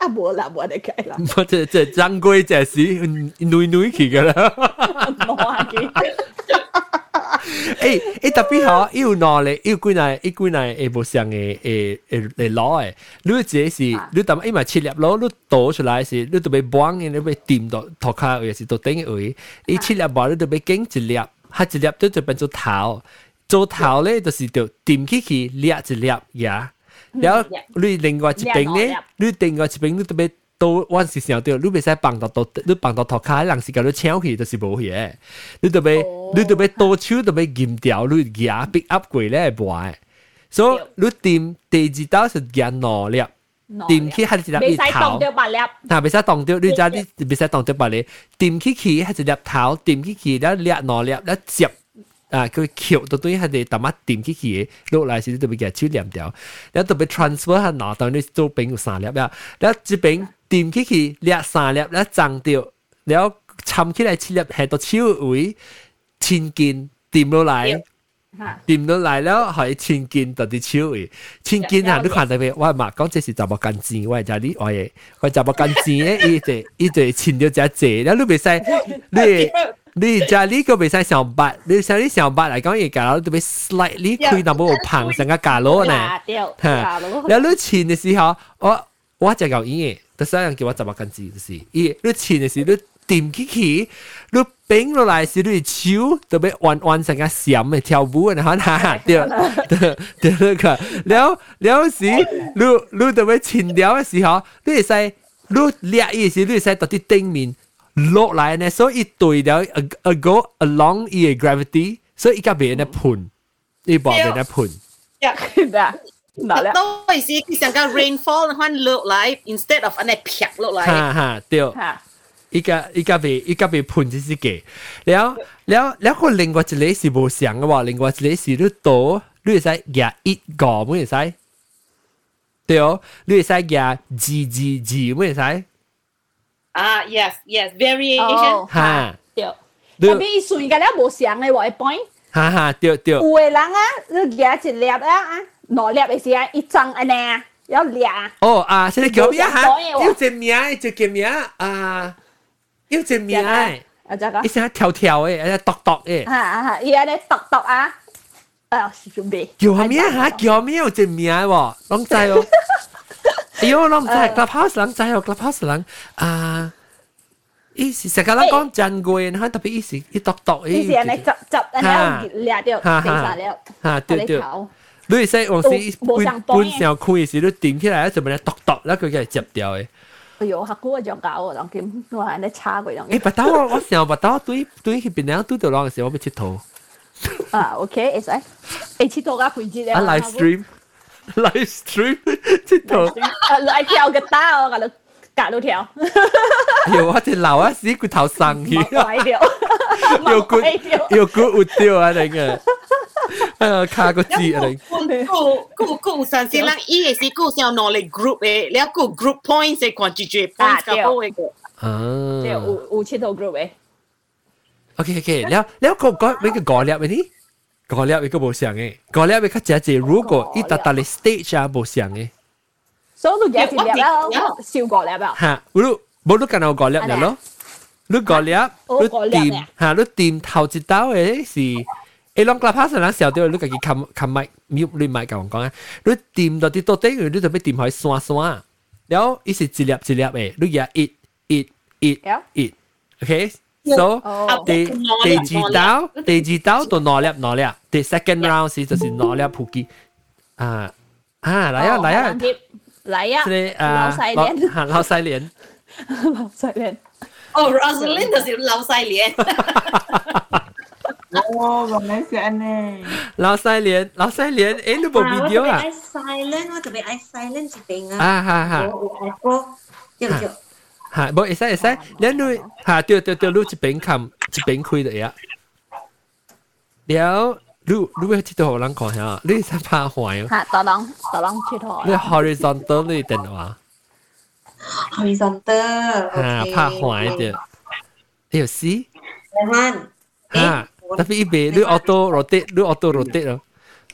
啊，无啦，无得解啦。我这这掌柜这是女女去个啦。冇啊，去。诶诶，特别好，又拿咧，又贵来，又贵来，诶，无像诶诶诶诶攞诶，你这是你等因为切粒攞，你倒出来是，你都被崩嘅，你被掂到头壳，也是到顶嘅位，你切粒包你都被紧一粒，它一粒都就变做头。做頭咧就是着掂起去掠一掠呀，然後你另外一邊咧，你另外一邊你特別都我是想到，你袂使放到到，你放到頭殼，人是甲你搶去，就是無去誒。你特別你特別多手特別嚴掉，你夾 pick up 過咧袂誒。所以你掂第二刀是夾兩粒，掂起係一粒頭，袂使動到八粒，嗱袂使動到，你知你袂使動到八粒，掂起去係一粒頭，掂起去了掠兩粒，了接。啊，佢橋到底係你特乜點起起落嚟時，你特別嘅手黏掉，你特別 transfer 下拿到你周邊有三粒啊，你這邊點起起掠三粒，你掙掉，然後摻起來七粒，係到手位千斤掂落嚟，掂落嚟了係千斤到啲手位，千斤啊！你看到未？我嘛講這是怎麼干錢，我係就你我嘅，我怎麼干錢嘅？伊就伊就穿到只濟，然後你袂使你。你家呢個未使上八，你上呢上八嚟講，而家特別 slightly 開 number 膨成個價攞呢，嚇！然後你前嘅時候，我我就講嘢，但係人叫我怎麼跟住就是，咦？你前嘅時你掂起起，你冰落嚟時你手特別彎彎成個閃嘅跳舞嘅，嚇嚇，對對對，個，然後然後時你你特別前了嘅時候，你係使你掠嘢時你係使到啲頂面。落来呢，所以对了，a go along 伊嘅 gravity，所以依家俾人哋盤，依部俾人哋盤。呀，嗱，嗱咧。多意思，佢想講 rainfall 換落來，instead of 安尼撇落來。哈哈，對。依家依家被依家被判咗自己，แล้วแล้วแล้วคน另外一類是冇想嘅話，另外一類是你多，你會使夾 it 個，唔會使，對哦，你會使夾 g g g 唔會使。啊，yes yes variation，哈，對，特別伊算個了無相嘅話，point，哈哈，對對，有嘅人啊，你舉一粒啊啊，兩粒嘅時啊，一張安尼啊，要粒啊，哦啊，現在叫咩哈？要一名，一個名啊，要一名，啊，這個，一聲跳跳嘅，一篤篤嘅，啊啊，伊安尼篤篤啊，啊，準備，叫咩哈？叫咩有一名喎，攏知哦。Yo lang tayo, clubhouse lang tayo, clubhouse lang. Ah, easy. Sekarang kau jangan gue ha, tapi easy. I tok tok easy. Easy, ane cap cap, ane lihat dia, bisa lihat. Ha, 对对。所以所以我是本本上开时都顶起来，就俾你剁剁，然後佢就接掉嘅。哎呦，黑姑就搞我，當見我係你差佢樣。誒，白刀我我成日白刀對對去邊兩對到兩嘅時候，我俾切頭。啊，OK，係使，誒切頭加配置咧。啊，live stream。livestream trên tàu lại theo cái tao cả là cả đôi theo. *laughs* Yêu quá thì lão á xí cứ thảo sang hi *laughs* yêu cứ yêu cứ ụt tiêu *laughs* à đấy nghe khá có gì à đấy cụ cụ cụ sản sinh lang y gì cụ sao nó lại group ấy. Léo cụ group points ấy quan chỉ chỉ à, points cả bộ ấy à. Tiêu u u chế group ấy. Ok ok. Léo léo còn có mấy cái gọi léo mấy đi 搞了一个无像诶，搞了一个姐姐，如果一达达的 stage 啊无像诶，所以都解決了，笑過了吧？嚇，我冇都跟我講了了咯，你講了，你掂嚇，你掂頭一刀誒是。誒，兩個 pass 啦，小掉你自己冚冚麥，你你麥咁講啊！你掂到啲到底，你就俾掂開散散，然後一時一粒一粒誒，你也一一一一，OK。So 第第二道第二道就攞粒攞粒，第 second round 是就是攞粒撲擊啊啊嚟啊嚟啊嚟啊！你啊撈曬臉，撈曬臉，撈曬臉。哦，Rosalind 就是撈曬臉。哦，我咪想呢。撈曬臉，撈曬臉，誒，你冇 video 啊？我特別 silent，我特別 silent 一定啊。啊哈哈。我我我，對唔對？吓，冇會使會使，你你吓對對對，你一邊看一邊開就呀。了，你你要佚佗互人看下，你使拍壞。嚇，大人大人佚佗。你 horizontal 你電話。horizontal。嚇，拍壞啲。你有試？兩嚇，特別一邊你 auto rotate，你 auto rotate 咯，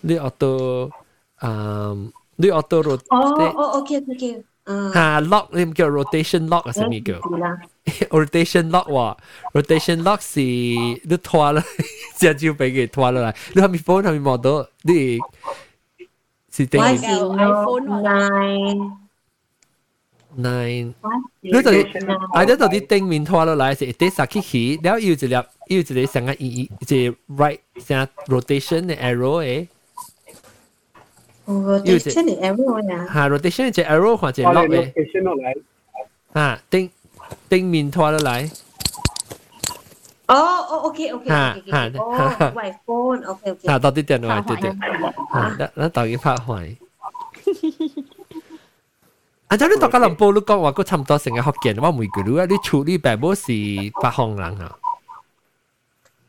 你 auto 啊，你 auto rotate。哦哦，OK OK。ha lock ni 叫 rotation lock 啊，什么叫？rotation *laughs* lock 哇，rotation lock 是你拖了，只就俾佢拖落嚟。你係咪 phone 係咪 model？你是定係 iPhone nine nine？你到底係你到底定面拖落嚟是一啲啥機器？然後要一粒要一粒成個一一一 right 成 rotation 嘅 arrow 誒。rotation 是 arrow 呀，哈 rotation 只 arrow 或者 lock 嘅，rotation 落嚟，啊丁丁面拖得嚟。哦哦，OK OK OK，哦，喂，phone OK OK，啊，到啲電話，對對，啊，那那到佢拍壞。啊！就你大家林波，你講話個差唔多成個福建，我未記錄啊！你處理白波是北方人啊？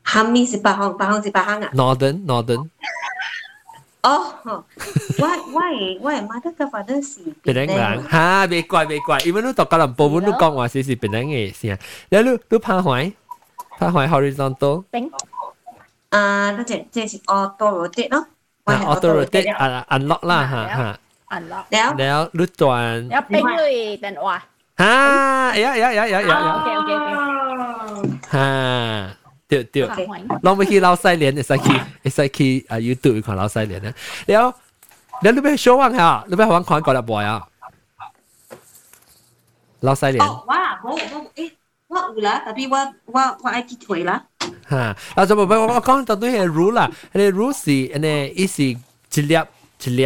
下面是北方，北方是北方啊？Northern Northern。哦，我我係我係媽得嘅，反正是檳榔人嚇，未怪未怪，因為你讀吉隆坡文，你講話是是檳榔嘅先，然後你你拍開拍開 horizontal，啊，嗰隻即係 auto rotate 咯，auto rotate 啊 unlock 啦嚇嚇，unlock，然後然後你轉，然後冰類等我，嚇，呀呀呀呀呀，OK OK OK，嚇。对对，拢 *laughs* 要去老西连，会使去，会使去啊！YouTube 看老西连咧。了，你那边小王哈，你边王看过来播呀？老西连。哦，哇，我我诶，我有啦，特别我我我爱去退啦。哈，啊，怎么不？我讲到对系 rule 啦，系 rule 是，呢，一是一粒一粒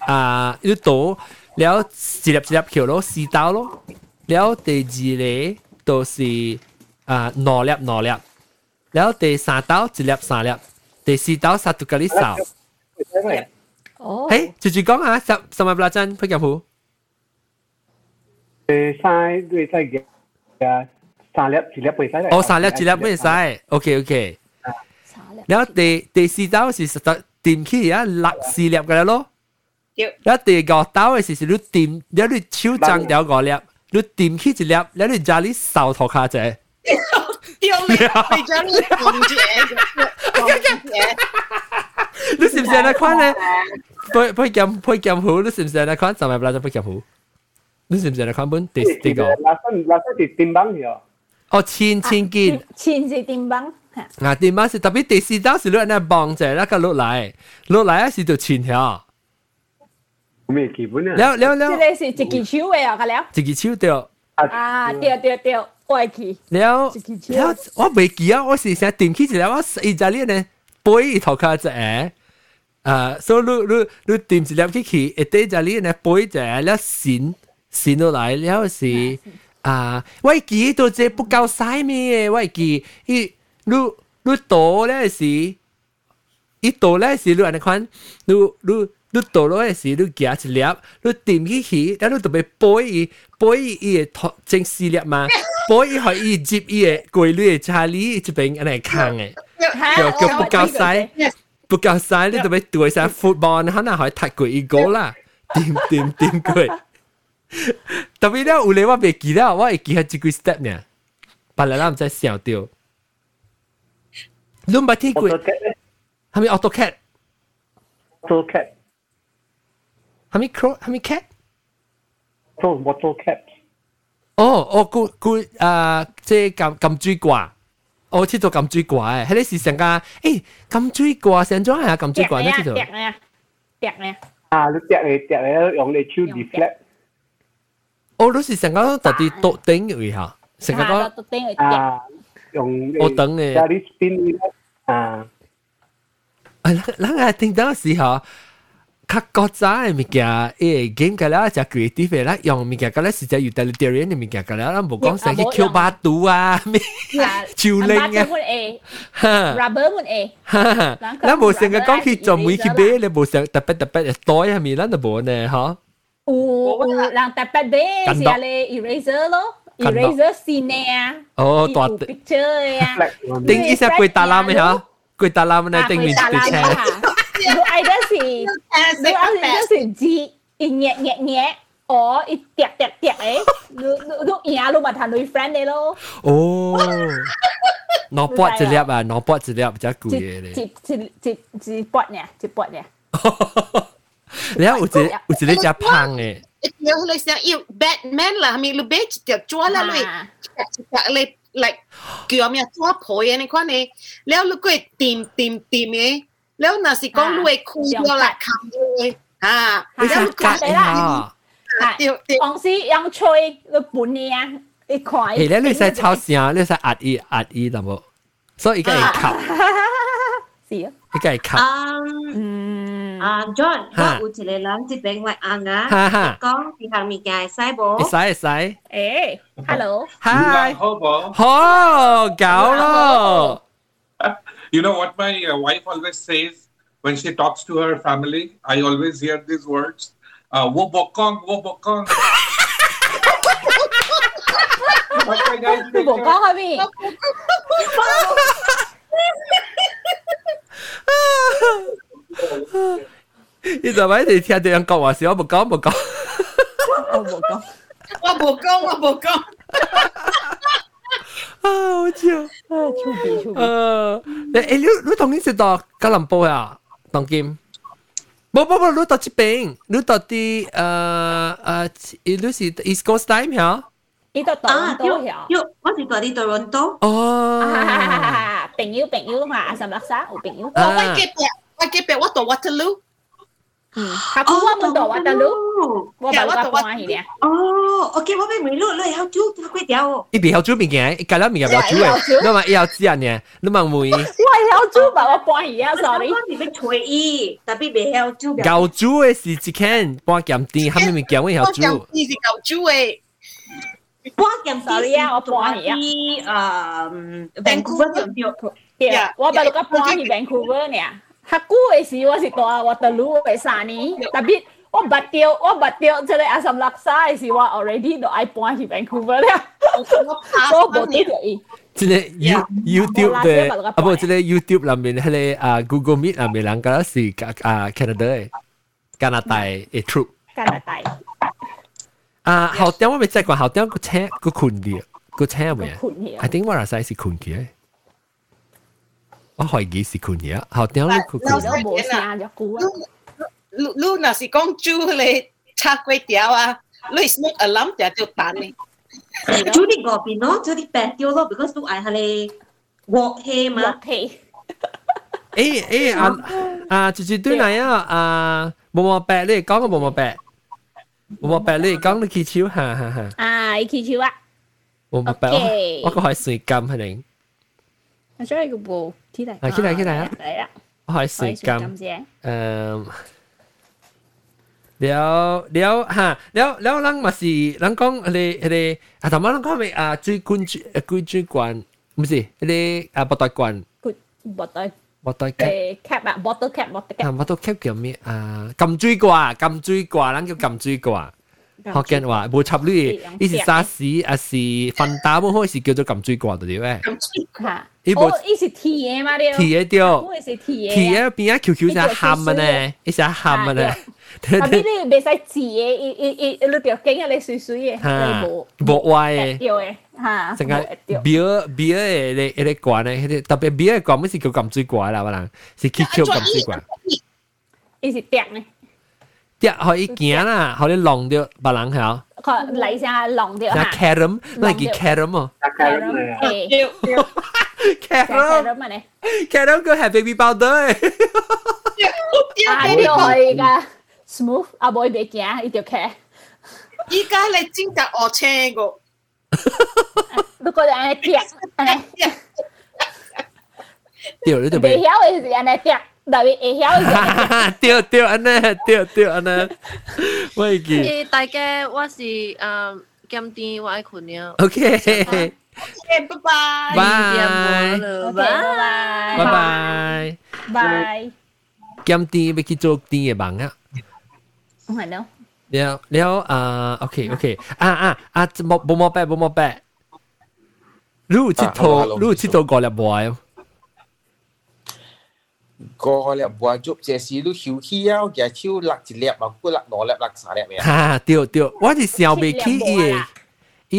啊，要多，了，一粒一粒球咯，四刀咯，了，第二咧都是啊，两粒两粒。 แล้ว第三刀一粒三粒，第四刀杀杜咖喱少。哦，哎，直接讲啊，什什么不拉真？不讲谱。第三对再讲，啊，三粒几粒不会使。哦，三粒几粒不会使。OK OK。แล้วตีตีสีเต้าสิสตติมขี้อ่ะหลักสี่เหลี่ยมกันแล้ว咯แล้วตีก่อเต้าสิสิรู้ติมแล้วรู้ชิวจังเดี๋ยวก่อเหลี่ยมรู้ติมขี้จีเหลี่ยมแล้วรู้จาริสาวทอคาเจ 屌你，你將你放住嘢，你是唔是那款咧？配配鹹配鹹糊，你是唔是那款？上面不拉就配鹹糊，你是唔是那款本？第第個，那款那款是丁邦嘅。哦，千千斤，千是丁邦。啊，丁邦是特別第四道是攞那磅仔那個落來，落來啊是就千條。咩基本啊？了了了，呢個是一支手嘅啊，佢了。一支手對。啊對對對。我会去。了了，我袂记啊，我是想点起一来，我意大利呢，背伊头壳一下。啊，所以你你你点一粒起去，一对意大利呢背一下，了神神落来了是啊，我记到这不够晒咩，我记伊你你倒了是，伊倒了是你安尼款，你你。你倒落嘅時，你夾一粒，你掂起佢，然後你特別背伊，背伊伊嘅頭整四粒嘛。不伊可以接伊的规律的查理这边安尼看诶，叫叫不够塞，不够塞，你特别对晒 football，然后那还踢过一个啦，点点点过。特别了有咧，我袂记了，我会记下即几 step 呢，别人咱毋知笑着。你毋捌听过？还咪 AutoCAD？AutoCAD？还咪 Cro？还咪 Cat？做 AutoCAD？哦，我估估啊，即係金金珠掛，我切到金珠掛誒，喺你時成噶，誒金珠掛成咗係啊，金珠掛咧切到。掟咧，掟咧。啊，你掟你掟你，用你手 deflect。我都是成個特地到頂位下，成個個啊，用我等嘅。啊，係啦，嗱，我聽到時候。较古早诶物件，诶，game 个啦，食 creative 诶啦，用物件个啦，是只 utilitarian 诶物件个啦，咱无讲啥去 Q 八度啊，咩超灵啊，rubber 门诶，咱无成个讲去做每去买，你无成特别特别诶袋啊面，咱就无呢，哈。有有人特别买是啊咧 eraser 咯。eraser scene 啊，哦，大 picture 啊，定一下鬼打拉没有？鬼打拉没呢？定面对车。ai đó thì *laughs* đứa áo gì đó thì gì nhẹ nhẹ nhẹ. Ó tiệt tiệt tiệt ấy. Lúc nhà lúc mà thằng đôi friend này lo ồ. Nó bọt chỉ à? liệp à? nó bọt chỉ liệp chắc cùi đấy. chỉ chỉ chỉ chỉ bọt nhỉ? Chỉ bọt nhỉ? *laughs* แล้วอุจิอุจิได้จะพังไงเดี๋ยวเลยเสียอีแบทแมนล่ะมีลูเบจเดี๋ยวจ้วละเลยจะเลย à. like เกี่ยวมีจ้วโผล่ในข้อนี้แล้วลูกก็ตีมตีมตีมเอง แล้ว那是讲你的腔调来腔调的，啊，比较夹的啦。对对，公司用吹个本呢，一块。诶，你你使抄声，你使压抑压抑，那么，所以应该会哭。是啊，应该会哭。嗯，啊，John，我有一个人这边来按啊，讲其他物件使无？使使。诶，Hello，Hi，好不？好，搞咯。You know what my uh, wife always says when she talks to her family? I always hear these words, uh, wo bokong, wo bokong. Bokong *laughs* 好笑。誒，誒，你你當緊食到吉隆坡呀？當今，冇冇冇，你到呢邊，你到啲誒誒，你是 East Coast time 呀？你到多倫多呀？我是到啲多倫多。哦，朋友朋友嘛，阿什乜沙？有朋友。我我記得，我記得，我到 Waterloo。Hakua oh, tondo watalu. Wo ba wa kwa hi ne. Oh, okay, 我被迷路了，要煮他快点哦。一边要煮物件，加了物件要煮诶，那么要煮啊呢，那么梅。我要煮吧，我搬去啊，sorry。我你们吹伊，特别袂晓煮。要煮诶是一件搬咸甜，他们物件我要煮。你是要煮诶。搬咸甜啊，我搬去啊，嗯，Vancouver 对，我把那个搬去 Vancouver 呢。Haku eh siwa si toa watalu eh sani. Tapi oh batil oh batil jadi asam laksa eh siwa already do I point hi Vancouver lah. So bodoh dia i. 即个 You YouTube 的，啊不，即个 YouTube 内面，迄个啊 Google Meet 内面人敢若是啊 Canada 诶，加拿大诶 True。加拿大。啊，好点我未再讲，好点个请个群的，个请未啊？I think 我那时是群的。我係幾時冠嘢啊？後屌你佢佢都冇聲咗估啊！Luna 是公主你拆鬼屌啊！你 smoke alarm 就就彈你。主力嗰邊咯，主力白屌咯，because 都嗌下你 walk 氣嘛。walk 氣。誒誒啊啊！直接對嚟啊啊！毛毛白你講個毛毛白，毛毛白你講你祈求下下下。啊，祈求啊！毛毛白我我個係水金係定。所以部起嚟，係起嚟，起嚟，嚟啦！我係時間，誒，了了嚇，了了，人嘛是人講，佢哋佢哋啊，頭先人講咪啊，最冠最冠最冠，唔是佢哋啊，博大冠，博大。bottle cap 誒 cap 啊，bottle cap bottle cap 啊，bottle cap 叫咩啊？撳水掛，撳水掛，人叫撳水掛。福建話冇插你，伊是沙士，啊是粉打冇開始叫做撳水瓜對唔對？撳水瓜，伊冇，伊是甜嘅嘛對，甜嘅對，我是甜嘅，甜嘅變啊 QQ 成鹹嘅咧，伊成鹹嘅咧。啊，你你袂使煮嘅，伊伊伊，你條頸啊，你水水嘅，冇冇歪嘅，掉嘅，嚇，成個表表嘅，你你瓜咧，迄啲特別表嘅瓜，唔是叫撳水瓜啦，可能是 QQ 撳水瓜，伊是甜嘅。跌可以行啦，可以弄掉別人係。佢嚟下弄掉。嗱，carom，你叫 carom 啊？carom 嚟啊！carom，carom 啊你？carom 佢係 baby powder 誒。啊，呢個可以㗎，smooth 啊，唔會跌行，呢條 care。依家你專格我青個。如果係跌，跌。掉你條鼻。你曉嘅係跌。但係會曉嘅。對對，安尼，對對安尼，我會記。誒，大家我是誒今天我愛困了。OK。OK，拜拜。拜拜。拜拜。拜。今天要去做甜嘅夢啊！唔係咯。了了啊，OK OK，啊啊啊，冇冇冇白冇冇白，路鐵頭路鐵頭過嚟冇。 ก็แล้วบัวจบเจสีลูกหิวเขี้ยวแกชิวหลักจิเล็บมากูหลักหนอเล็บหลักสาเล็บเนี่ยฮ่าเดียวเดียวว่าจะเสียวไปขี้เอเอ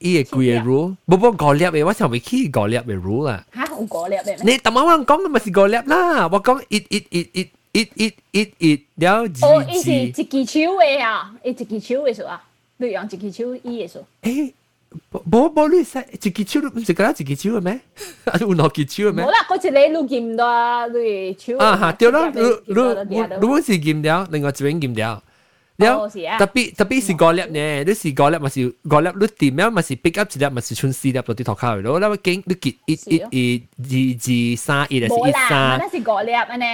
เอกูเอรู้บ่บ่กอเล็บเอว่าเสียวไปขี้กอเล็บเอรู้ล่ะฮะของกอเล็บเนี่ยนี่แต่มาว่างก้องมันสิกอเล็บล่ะว่าก้องอิดอิดอิดอิดอิดอิดอิดอิดเดี๋ยวจีโอ้อีสิจิกิชิวเออ่ะอีจิกิชิวเอสุอ่ะดูอย่างจิกิชิวอีเอสุเอ๊ะ 冇冇你使一支手，唔是講一支手嘅咩？啊，有兩支手嘅咩？冇啦，嗰一個你見唔到啊，你手啊嚇，對啦，如如如果是見了，另外一邊見了，了特別特別是高粒呢，你是高粒，咪是高粒，你點樣咪是 pick up 一粒，咪是穿四粒到啲頭卡去咯，那麼驚你結一一一二二三一，還是一三？那是高粒啊呢？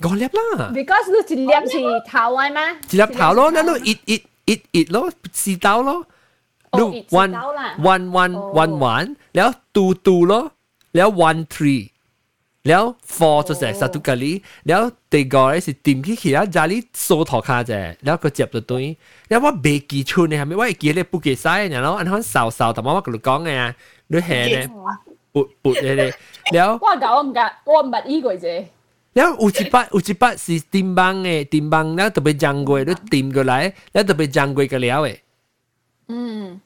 高粒啦，because 你一粒是頭啊嘛，一粒頭咯，那你一一一一咯，四刀咯。no one one one one one แล้ว two two 咯แล้ว one three แล้ว four จะเสร็จสัตุกะลีแล้วตีกอเลยสิติมที่ขี้แล้วจาลีโซถอคาเจแล้วก็เจ็บตัวตัวนี้แล้วว่าเบกีชุนเนี่ยไม่ว่าเกียร์เลยปุกเกไซเนี่ยแล้วอันนั้นสาวสาวแต่ว่าว่ากลุ่มก้องไงด้วยแฮเนี่ยปุดปุดเลยเลยแล้วว่าเก่าไม่กัดว่าไม่อีกเลยแล้วอุจิปะอุจิปะสิติมบังเอติมบังแล้วตัวไปจังกวยด้วยติมก็ไหลแล้วตัวไปจังกวยก็แล้วเอ 嗯。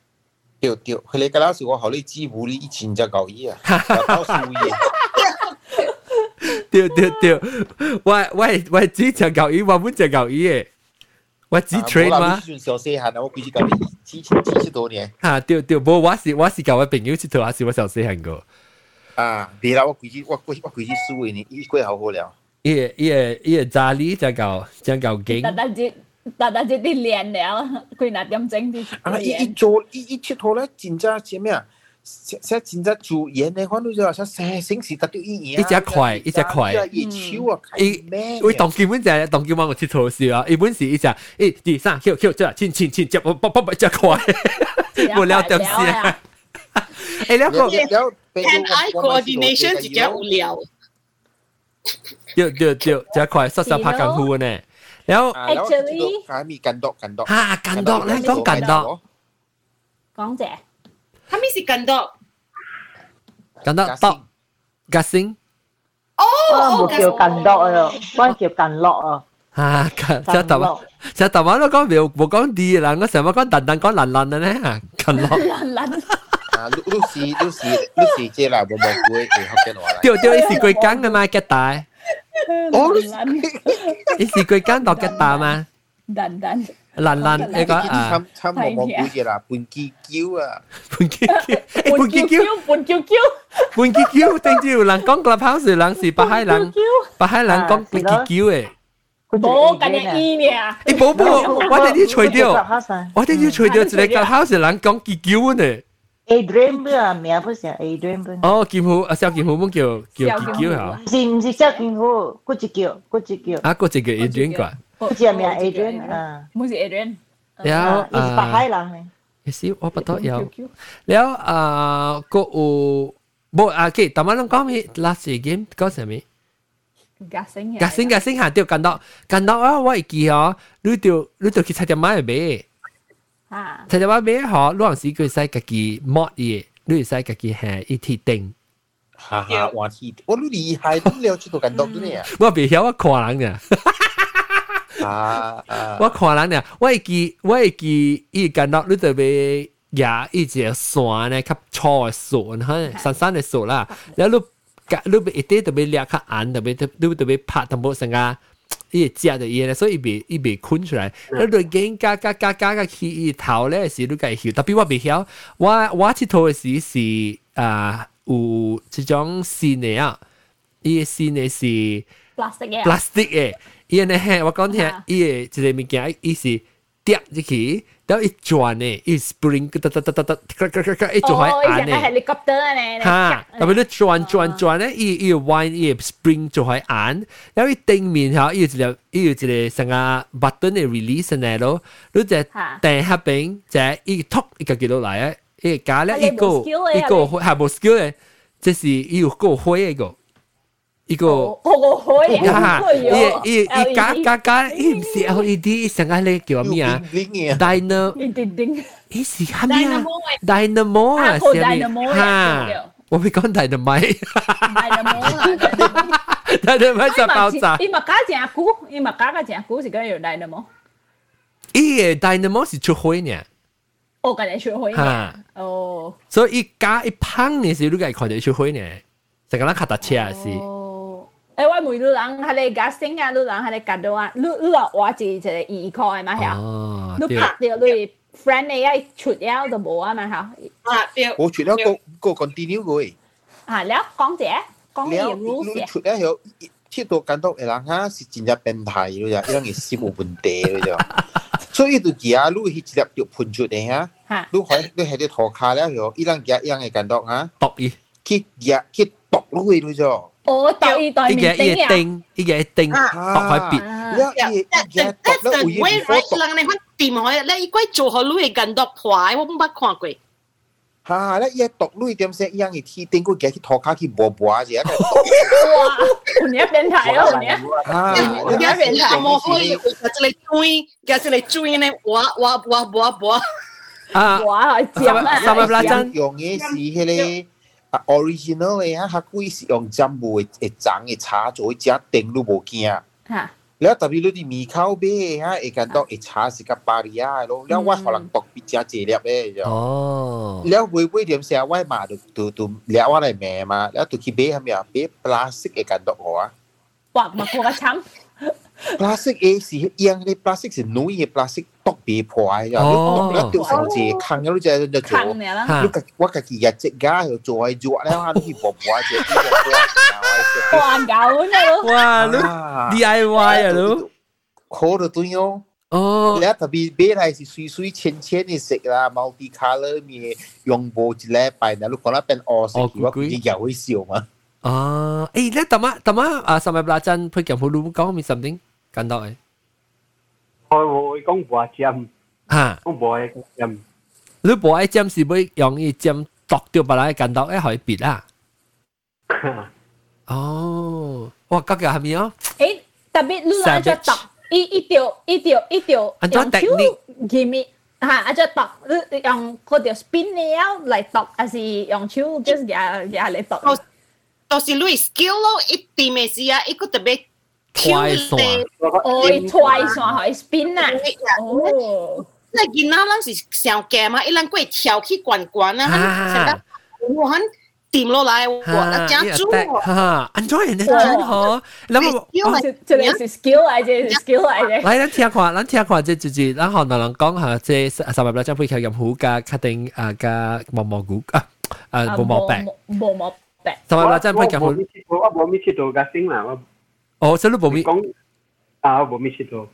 對對，佢哋嗰陣時我學你支付你以前隻舊衣啊，*laughs* 搞數嘢。對對對，我我我只隻舊衣，我本隻舊衣嘅，我只 train 嘛。算小細漢啊，我估計舊衣之前幾十多年。啊對對，無我是我是教我朋友去做，還是我小細漢個。啊，對啦，我估計我我我估計輸嘅呢，依個好好了。伊個伊個伊個扎里只夠只夠勁。大大只啲练了，佢那点整啲。啊！伊伊做伊伊佚佗咧，真正前面，写真正做盐咧，看到就话写三星时特掉伊盐。一只块，一只块。伊手啊，伊喂，当基本就当基本我佚佗时啊，伊本是一只一二三，跳跳这，亲亲亲，接啵啵啵啵，一只块，无聊点事。哎，了个了，hand eye coordination 直接无聊。对对对，一块，实实拍功夫呢。然後 actually 係咪近度近度？嚇近度咧，講近度，講者，係咪是近度？近度多，guessing。哦，冇叫近度啊，關叫近落啊。嚇，就頭就頭晚都講冇冇講啲啦，我成日講等等講撚撚嘅咧嚇，近落。撚撚。啊，都都是都是都是即係啦，冇冇鬼會學嘅話啦。屌屌，你是鬼講嘅嘛？幾大？你試過間度吉打嘛？人人蘭蘭，你講啊，參參望望古嘢啦，半支蕉啊，半支蕉，半支蕉，半蕉蕉，半支蕉，定住人講 clubhouse 人是白海人，白海人講半支蕉誒。冇咁嘅意念，誒，寶寶，我哋要除掉，我哋要除掉一個 clubhouse 人講支蕉呢。Adrian 啊，名不成 Adrian。哦，劍虎啊，蕭劍虎本叫叫叫叫嚇。唔是唔是蕭劍虎，嗰隻叫嗰隻叫。啊，嗰隻叫 Adrian 啩？嗰隻名 Adrian 啊。唔是 Adrian。แล้วอ่าปากไห้หลังเลยสิว่าปะทอยาวแล้วอ่าก็อูบ่อ่าโอเคตามันก็มี last game ก็ใช่มั้ย guessing guessing guessing หาเดียวกันดอกกันดอกว่าอีกกี่อ๋อรู้เดียวรู้เดียวคิดใช่จะไม่เบ้ 他就话咩好，乱是佢使家己摸嘢，你使家己系一天定。哈哈，我天，我你厉害，你了解到咁多嘅。我未晓我看人嘅。啊啊！我看人嘅，我会记，我会记，伊感到你特别也一只线咧，较粗嘅线，哈，散散嘅线啦，然后你。你一定特别掠较硬，特别特别特别拍淡薄先啊！伊食着伊咧，所以伊袂伊袂困出来。你對緊加加加加加去伊头咧是，你家晓。特别我袂晓，我我佚佗诶时是啊有即種線嘅啊，伊嘅線嘅是 plastic 诶，plastic 诶。伊呢係我讲听，伊诶一个物件，伊是跌入去。然後一轉呢，一 spring，噠噠噠噠噠，咔咔咔咔，一轉喺眼呢。哦，係 helicopter 呢。嚇，特別你轉轉轉呢，一一 wine 一 spring 做喺眼，然後一頂面嚇，一有一個一有一個成個 button 嘅 release 呢咯，你就掟下邊就一 top 一個幾多嚟啊，一加咧一個一個係冇 skill 嘅，即是要個會一個。一个，哦哦，呀，伊伊伊加加加，伊毋是 LED，上安尼叫咩啊？Dynamo，伊是虾米啊？Dynamo 啊，虾米？哈，我咪讲 Dynamo，Dynamo 啦，Dynamo 就爆炸。伊嘛加正久，伊嘛加个正久是讲有 Dynamo。伊个 Dynamo 是出灰呢。哦，个人出灰呢。哦，所以伊加一胖呢是你个看着出灰呢，成个人卡搭车是。诶，我问你人，迄个甲性啊，你人迄个角度啊，你你若挖一一个一箍诶嘛遐，你拍着你 friend 诶，爱出了就无啊嘛吼。啊，对。我出了个个 continue 过诶。啊，了讲者，讲嘢 rules 你出了有铁道监督诶人哈是真正变态咯呀，伊人嘅心有问题咯呀。所以就其他路去直接就喷出嚟呀，你喺你喺啲拖卡了，伊人其他伊人嘅监督啊，毒伊，去其他去毒路去咯我就意代面頂啊！依家一定，學喺別。That's the way right 人哋揾掂佢，你依歸做好女嘅近度快，我冇乜看過。嚇！你一讀女點先，一樣嘅天頂佢嘅去拖卡去磨磨啫。哇！你一變態咯，你一你一變態，我可以夾住你追，夾住你追呢，哇哇哇哇哇！啊！哇！三三粒拉針，容易死嘅咧。，original 诶，啊，较贵是用针木诶诶长诶叉做，食定你无惊。哈。แล้วแต่พี่รู้ที่มีข้าวเบ้ฮะเอกันต้องเอชาสิกับปาริยาแล้วแล้วว่าเขาหลังตกปิจาเจเรียบเอ้แล้วว้ยว้ยเดี๋ยวเสียว่ามาดูดูแล้วว่าอะไรมมา แล้วตัวคีบ้ทม่างเบ้ลาสติกเอกันต้องหัวากมาโคกระช้ำ plastic A 是用的 plastic 是容易 plastic 剁被破的，你剁了掉成只坑，你就就做，你個我個幾日隻家又做係做咧，我啲婆婆隻啲環狗呢？哇，你 DIY 啊都，好到對哦。哦，แล้วแต่บีเบสไอสิซุยซุยเชนเชนนี่เกละมัลติคัลเลอร์มียองโบจิแลไปนะลูกคนละเป็นออสิว่ากี่อยากให้เสียวมั้ง Ah, eh, let tama tama ah sampai belajar pergi hulu kau mi something kan tau eh. Tôi 會講話尖，嚇，我唔愛尖。你唔愛尖是咪容易尖剁掉別人間到一海別啊？哦，哇，嗰個係咪哦？誒，特別你攞隻剁，一一條一條一條，用 Q give me 嚇，啊隻剁，你用嗰條 spin 嚟嚟剁，還是用 Q just 夾夾嚟剁？tosi Luis kilo ittimeisiä ikutabe twice oi twice on. Hai spinna là gì nó lắm thì sao kèm mà ilan quay theo khi quản quản á hắn sẽ đáp lo lại của là cha chú ha anh cho anh chú hả lắm mà skill này skill này chứ skill này lại 同埋話真係不及好。我冇咩切到㗎，先啦我。哦，所以冇咩。講啊，我冇咩切到。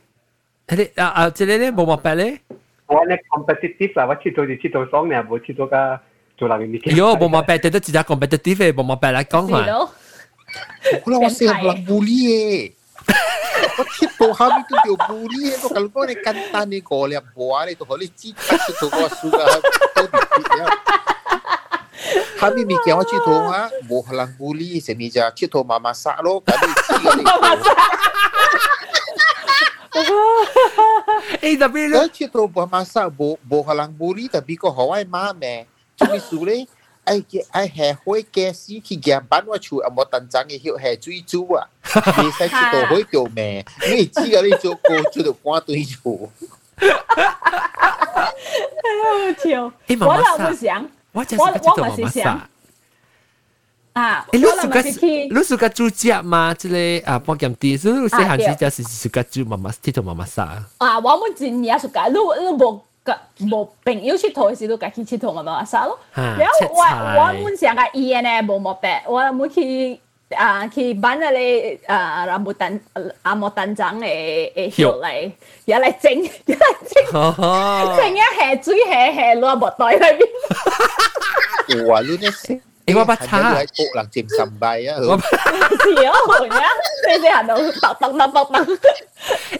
你啊啊，即係你冇目標咧？我咧 competitive 啦，我切到就切到爽咧，冇切到㗎做難嘅嘢。有冇目標？對得自己 competitive 冇目標嚟講嘛？好啦，我成日諗 bully 嘅。我貼到下面都叫 bully，我講講你簡單啲過嚟，唔話你都可以知，切到個數㗎，都唔掂。Kami mikir macam tu ha. Bohlang buli semija kita mamasak lo. Kami mamasak. eh tapi lo kita mamasak bo bohlang buli tapi ko Hawaii mame. Cumi sule. ai kia ai hè hối kia si khi kia bán qua chủ ở một tầng trang cái hiệu hè truy chú à vì sao chỉ tổ hối kiểu mẹ nghĩ chỉ cái này chỗ cô chưa được qua tôi chủ 哎呦我天！我老不想。我我嘛是想啊，你苏格你苏格煮只嘛？即个啊，半咸甜，所以你细汉时只是苏格煮妈妈，佚佗妈妈啥？啊，我们真也苏格，你你无个无朋友佚佗时，你家己佚佗妈妈啥咯？然后我我们想个伊呢无毛病，我们去。啊，佢揾啊你啊阿木等阿木等陣嚟嚟肉嚟，一嚟整一嚟整，整一下水下下落木袋裏邊。哇！呢啲誒我把叉，喺屋能佔十倍啊！我是哦，呀，你哋行到揼揼揼揼揼。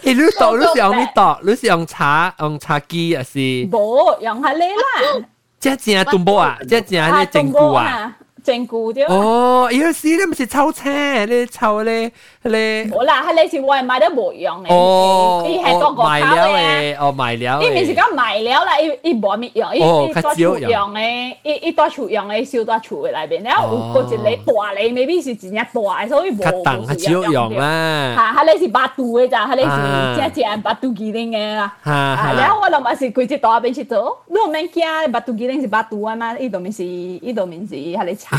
誒，你度你是用咩度？你是用叉用叉機啊？是。冇用下你啦。即係正啊，動波啊！即係正啊，你整固啊！整蠱啫。哦，有時你唔是炒青，你炒咧咧。冇啦，係你是為買得冇用嘅。哦，你係多個炒嘅。哦，賣了。你唔是講賣了啦，一一冇咩用，一一多處用嘅，一一多處用嘅，少多處嘅裏邊。然後有嗰隻你大你未必是真正大，所以冇。較重較少用啦。嚇，係你是八度嘅咋，係你是真正八度機靈嘅啦。嚇嚇。然後我諗係是佢隻大邊去做，你唔免驚，八度機靈是八度啊嘛，呢度面是呢度面是係你炒。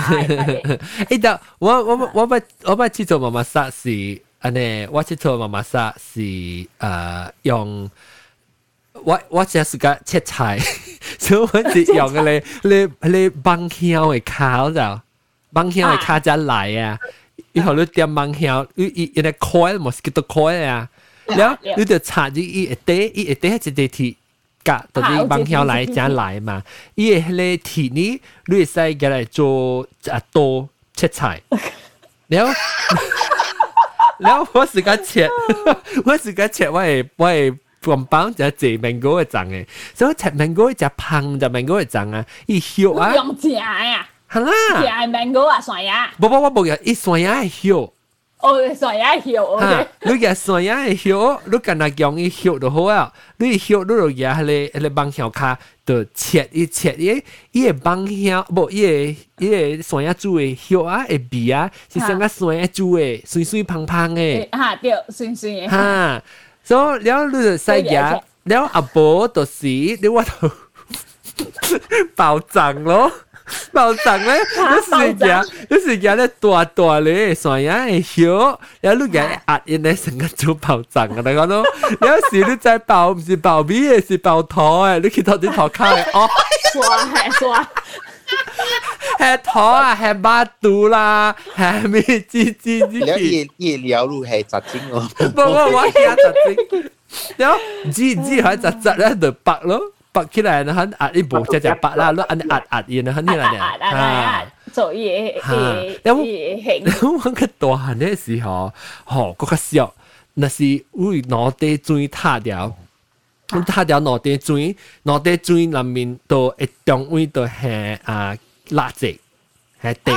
哎，但我我我把我把去做妈妈杀是安尼，我去做妈妈杀是呃用。我我只是个切菜，所以我是用个咧咧咧芒香的烤就，芒香的烤只来啊，然后你点芒香，你一一个 coil 冇是叫做 coil 啊，然后你就插住一一袋一一袋一袋鐵。格到底帮条来怎来嘛？伊个迄个体呢，你会使过来做啊多切菜，然后。然后我自己切，我自己切，我系我系咁棒就食苹果嘅粽嘅，所以食蘋果食香就蘋果嘅粽啊，伊香啊，用食啊，係啦，食蘋果啊，酸呀，不不我冇嘢，伊酸呀係香。哦，山也叫哦，你个山也叫，你跟那讲一叫就好啊。你叫，你就个迄个帮乡卡，就切一切一，一帮乡不一一山也煮的叫啊，一比啊，是生个山也煮的，水水胖胖的。哈，对，水水的。哈，所以了，你就晒牙，了阿婆就是你我头 *laughs* 爆胀咯。爆炸咧，有時間有時間咧大大咧，蒜芽會曉，然後你嘅壓印咧成個做爆炸啊！你講到有時你再爆唔是爆米嘅，是爆糖嘅，你見到啲頭卡嘅哦，刷係刷。*laughs* 係糖啊，係巴肚啦，係咩滋滋滋？了夜夜聊路係雜精哦，冇冇我係雜精，然後滋滋係雜雜咧就白咯。拔起來，然後壓一步，只只拔啦，攞按壓壓嘢，然後呢嚟咧，做嘢，因為因為佢大漢嘅時候，吼，嗰個小，那是會腦袋磚塌掉，咁塌掉腦袋磚，腦袋磚入面都一定位都係啊垃圾，係地，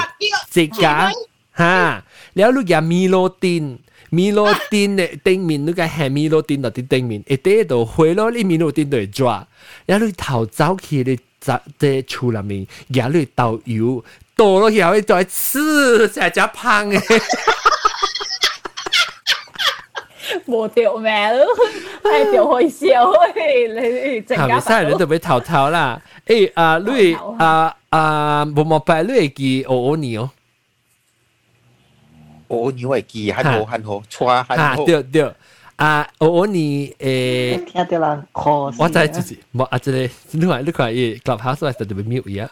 即係嚇，แล้วลูก嘢米羅丁。米羅丁嘅頂面，你個係米羅丁落啲頂面，一啲度回落，你米羅丁度抓。然后头早起的在在厝里面，然后导游多了以后再吃，才家胖诶。冇掉咩咯，系掉开烧诶，你成家。下面人都俾淘淘啦，诶啊，你啊啊，无冇摆，你记哦哦你哦，我你会记，还好还好，穿还好，对对。啊，我問你誒，聽到人哭。我真係就是，冇啊！真係，你話你話伊 clubhouse 係特別 mute 嘢。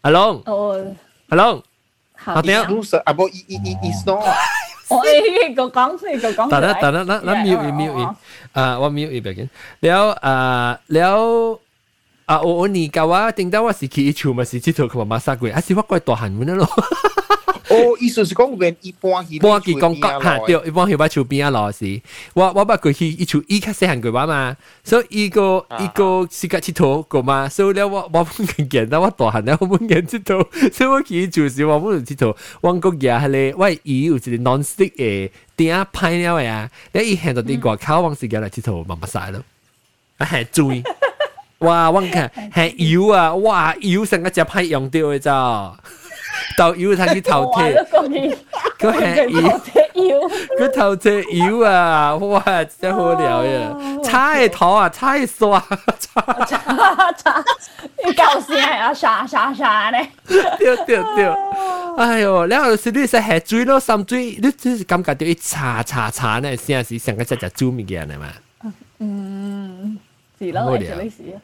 阿龍，阿龍，好啲啊！阿波伊伊伊伊 snow。我誒個講先，個講。等啦等啦，咱咱 mute 伊 mute 伊。啊，我 mute 伊別緊。了啊了。啊，我我你搞啊，顶到我是去一球嘛，是去头妈妈杀鬼，还是我怪大汉文的咯。*laughs* 哦，意思是讲人一般一般去讲讲哈，一般去把球边啊老师，我我把过去一球一开始很鬼玩嘛，所以一个一个是个去头个嘛，所以咧我我不能见到我大汉，我后不能去头，*laughs* 所以我去就是我不能去头，我个牙咧，我伊有一 nonstick 诶，点啊拍了呀，你一喊到你个，靠，我自叫来去头慢慢晒咯，啊，注意。哇！我看係油啊，哇！油成个只派用掉嘅咋，*laughs* 豆油睇佢頭貼，佢係油，佢頭貼油啊！哇！真好料呀！叉嘅頭啊，叉嘅刷，叉叉叉，你搞聲啊！沙沙沙咧，對對對！哎呦，然後是你食係水咯，三水，你只是感覺到一叉叉叉呢，先係成個隻隻煮物件嚟嘛？嗯，是咯，係咩事啊？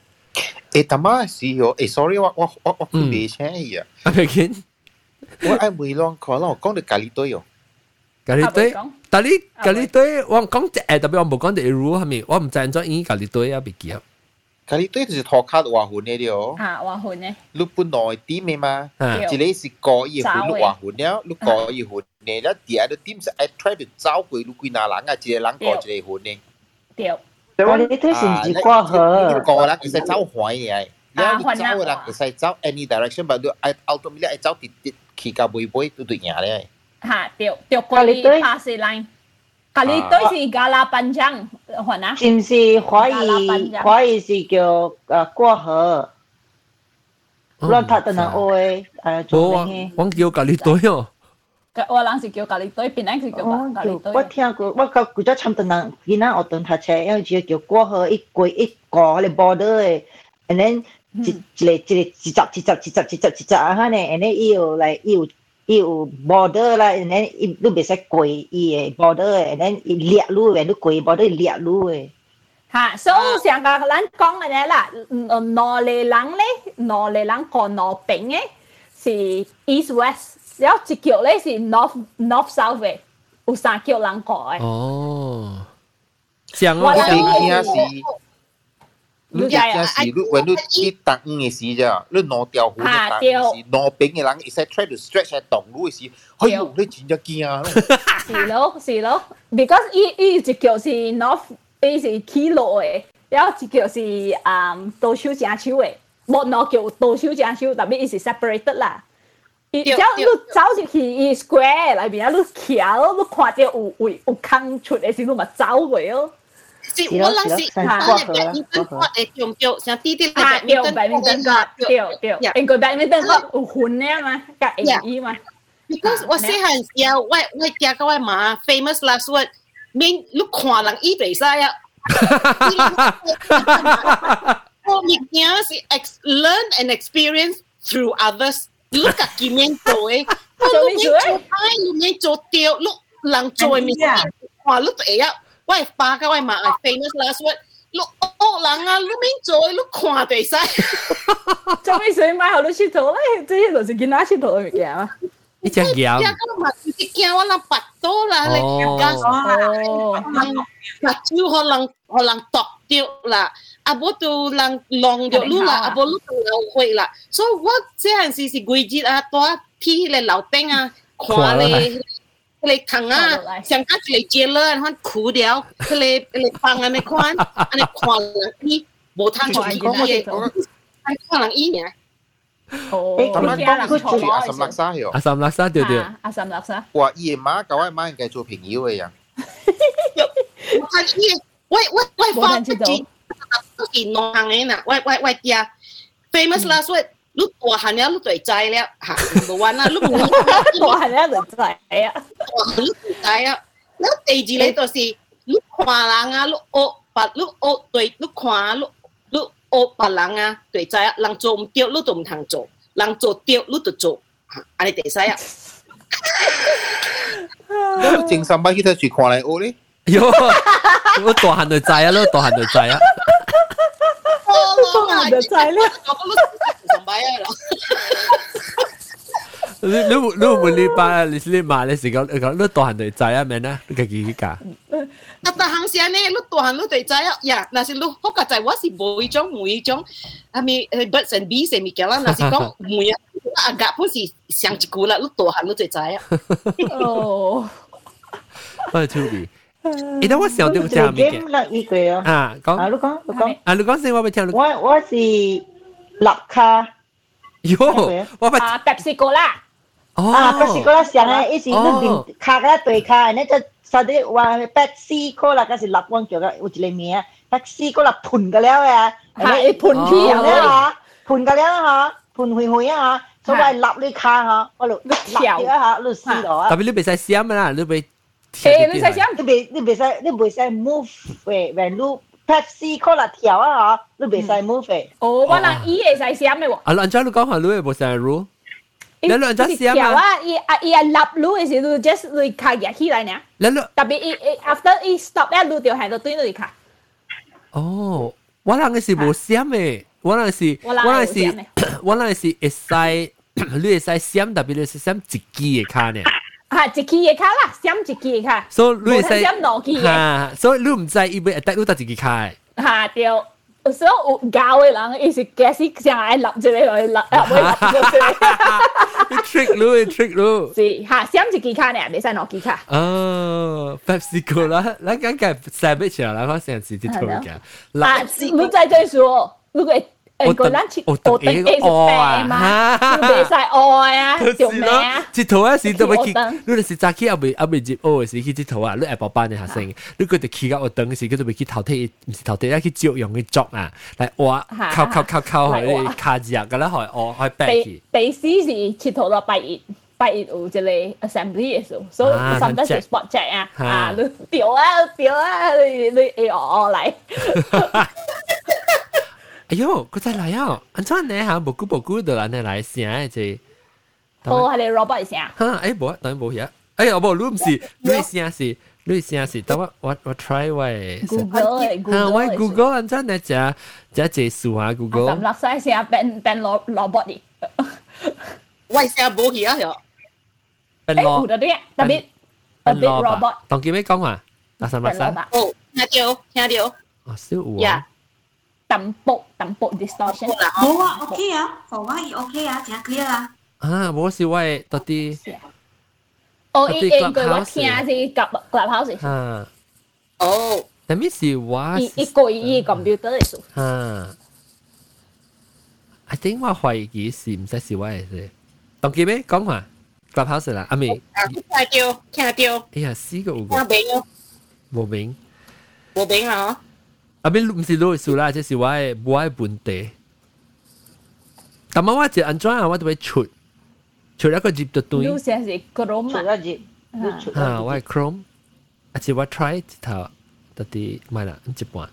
诶，他妈是哦，诶，sorry，我我我我去未请伊啊。啊，别紧。我爱梅浪可能我讲到咖喱堆哦。咖喱堆，但你咖喱堆，我讲只诶，特别我冇讲只 rule 系咪？我唔知安怎演咖喱堆啊，别记啊。咖喱堆就是托卡華หุ่น嘅了。啊，華หุ่น咧。你本來點嘅嘛？即係是過一หุ่น，華หุ่น了，你過一หุ่น咧，แล้ว第二個點是 I try to 找佢，你佢拿人啊，一個人過一個หุ่น咧。對。我哋啲線字過去。呢個啦，其實走海嘅，你走啦，其實走 any direction，但係 ultimately 係走跌跌起價背背都對贏咧。嚇，掉掉過嚟 pass line。隔離對是加拉班章，係嘛？是唔是可以可以是叫誒過河？亂拍的人愛誒做咩？我叫隔離對哦。我人是叫咖喱堆，槟榔是叫咖喱堆。我聽過，我個古早參頓人，囡仔學堂讀冊，因為只叫過河一過一過咧 border 誒，and then 一一個一個一集一集一集一集一集啊，哈呢，and then 伊有來伊有伊有 border 啦，and then 伊你袂使過伊誒 border 誒，and then 伊掠路誒，你過 border 掠路誒。哈，所以上個咱講嘅咧啦，呃，挪嚟人咧，挪嚟人過挪平誒，是 east west。只要一叫咧是 north north south 嘅，有三叫人講嘅。哦，像我哋聽是，你聽是，你問你你當五嘅時啫，你攞條褲嘅當時攞柄嘅人，一使 try to stretch 喺動路嘅時，哎呦，你真係驚。是咯，是咯，because 伊伊一叫是 north，伊是起落嘅，然後一叫是嗯倒手正手嘅，冇攞叫倒手正手，特別伊是 separated 啦。伊只要你走入去伊 square 内面啊，你徛咯，你看见有位有空出的时，你嘛走过哦。是，我人是我咧白面灯角诶，中着像弟弟白面灯白面灯角，对对，因个白面灯角有混咧嘛，甲英语嘛。Because 我细汉时啊，我我听个我妈 famous last word，面你看人伊袂使啊。我物件是 learn and experience through others。伊家己面做诶，我都免做歹，又免做掉，你人做诶物件，哇，你都会晓，我会巴甲我嘛会 famous last word，你恶人啊，你免做诶，你看就会使。做咩水买好多石头咧？这些都是囡仔石头诶物件嘛。你只惊？你惊我人拔刀啦，你惊我？目睭可能可能剁掉啦。阿婆都人浪着路啦，阿婆路都流血啦，所以我这件事是规矩啊，多天来老顶啊，看咧。佢哋疼啊，上家佢哋接啦，佢苦掉，佢哋佢哋放喺咩款，佢哋狂人醫，冇他做醫嘅，係狂人醫嘅。哦，佢住阿什勒沙喎，阿什勒沙對對，阿什勒沙。哇，姨媽搞阿媽嘅做朋友嘅人，我睇醫，喂喂喂，發自。健浪行嘅嗱，喂喂喂呀，famous 啦，所以碌大行咧，碌對仔咧，行到彎啦，碌大行咧對仔啊，大行碌對仔啊，那地址咧就是碌跨人啊，碌惡白碌惡對碌跨碌碌惡白人啊，對仔啊，人做唔掉碌就唔通做，人做掉碌就做，嚇，安尼第使啊。咁正三班其實住跨嚟屋咧，喲，我大行對仔啊，碌大行對仔啊。Ada silent. Isang bayan. 你你你唔你把你你骂你是讲讲你大汉就知啊，明啊，你家己去教。啊，大汉时呢，你大汉你就知啊，呀，那是你好个在我是无一种每一种，啊咪 birds and bees 咪叫啦，那是讲每啊，啊个不是想一句啦，你大汉你就知啊。哦，我係 Toby。哎，但我小对不起啊，没见。啊，讲啊，你讲，你讲。啊，你讲先，我要听你。我我是六卡。哟，我把啊，百事哥啦。哦。啊，百事哥啦，上来一时你边卡个对卡，那就啥的话，百事哥啦，那是六万九个，有一个名，百事哥啦，喷个了呀，哎，喷去啊，喷个了哈，喷回回啊，所谓立你卡哈，我录立掉哈，录死我。特别你别使想啦，你别。诶，你使啥？你袂你袂使你袂使 move 诶，原路 Pepsi Cola 条啊吼，你袂使 move 诶。哦，我人伊会使啥诶喎？啊，人家你讲话你会袂使路。你兩隻試啊嘛！伊啊伊啊立路嘅時候，just 嚟卡入起來呢。你兩特別伊伊 after 伊 stop 一路條行到對嚟卡。哦，我諗嘅是冇閃嘅，我諗是我諗是我諗是會使，你會使閃特別你係閃自己嘅卡呢。啊，一支嘅卡啦，闪一支嘅卡，所以你使闪落去嘅，所以你唔知伊要带你带一支卡。吓对，所以有教嘅人，伊是假使上来立一个来立，啊，唔立一个。你 trick 你，trick 你。是吓，闪一支卡呢，未使落支卡。哦，PepsiCo 啦，咱刚刚三百起来，我先是啲图嘅。啊，唔再再说，如果。誒個咱是學得幾十倍嘛，袂使學啊，條命。佚佗啊時都要去，你若是早起也未也未入學嘅時去佚佗啊，你下晡班嘅學生，你佢哋去到學堂嘅時，佢都未去頭睇，唔是頭睇，要去照用嘅作啊，嚟畫，扣扣扣扣去卡字啊，咁咧學學學背去。第四是佚佗到拜一。拜一有一個 assembly 嘅時候，所以 sometimes 是 spot check 啊，啊，你掉啊掉啊，你你 A O O 嚟。哎呦，佢真嚟啊！安怎呢？嚇，無辜無辜的安尼來聲誒，即無係你 robot 聲。嚇，誒無，等無嘢。誒，我無，你唔是，你聲是，你聲是，等我我我 try 喂。Google 誒，Google。喂，Google 安怎呢？只只技術啊，Google。咁落曬聲變變 robot 啲。喂，聲無去啊？係。變 robot。誒，有啲嘢，特別特別 robot。同佢咩講話？啊，什麼聲？哦，聽到，聽到。啊，少有啊。tầm bộc tầm tampuk distortion. bố oh, okay ya, bawa i okay ya, jangan clear lah. Ah, bawa si wai tadi. Oh, i bố gua wai kia gặp club clubhouse. Ha. Oh. That means si wai. I i gua i computer itu. Ha. I think 我懷疑是唔識是我嚟嘅，當記咩講話？Clubhouse 啦，阿咪。聽到，聽到。哎呀，四個五個。冇明。冇明，冇明啦。啊，别唔是路数啦，这是我的我的问题。但嘛，我就安怎啊？我就要出出一个接就对。路线是 Chrome 嘛？出一接。啊，我系 Chrome，而且我 try 一头，到底买啦一半。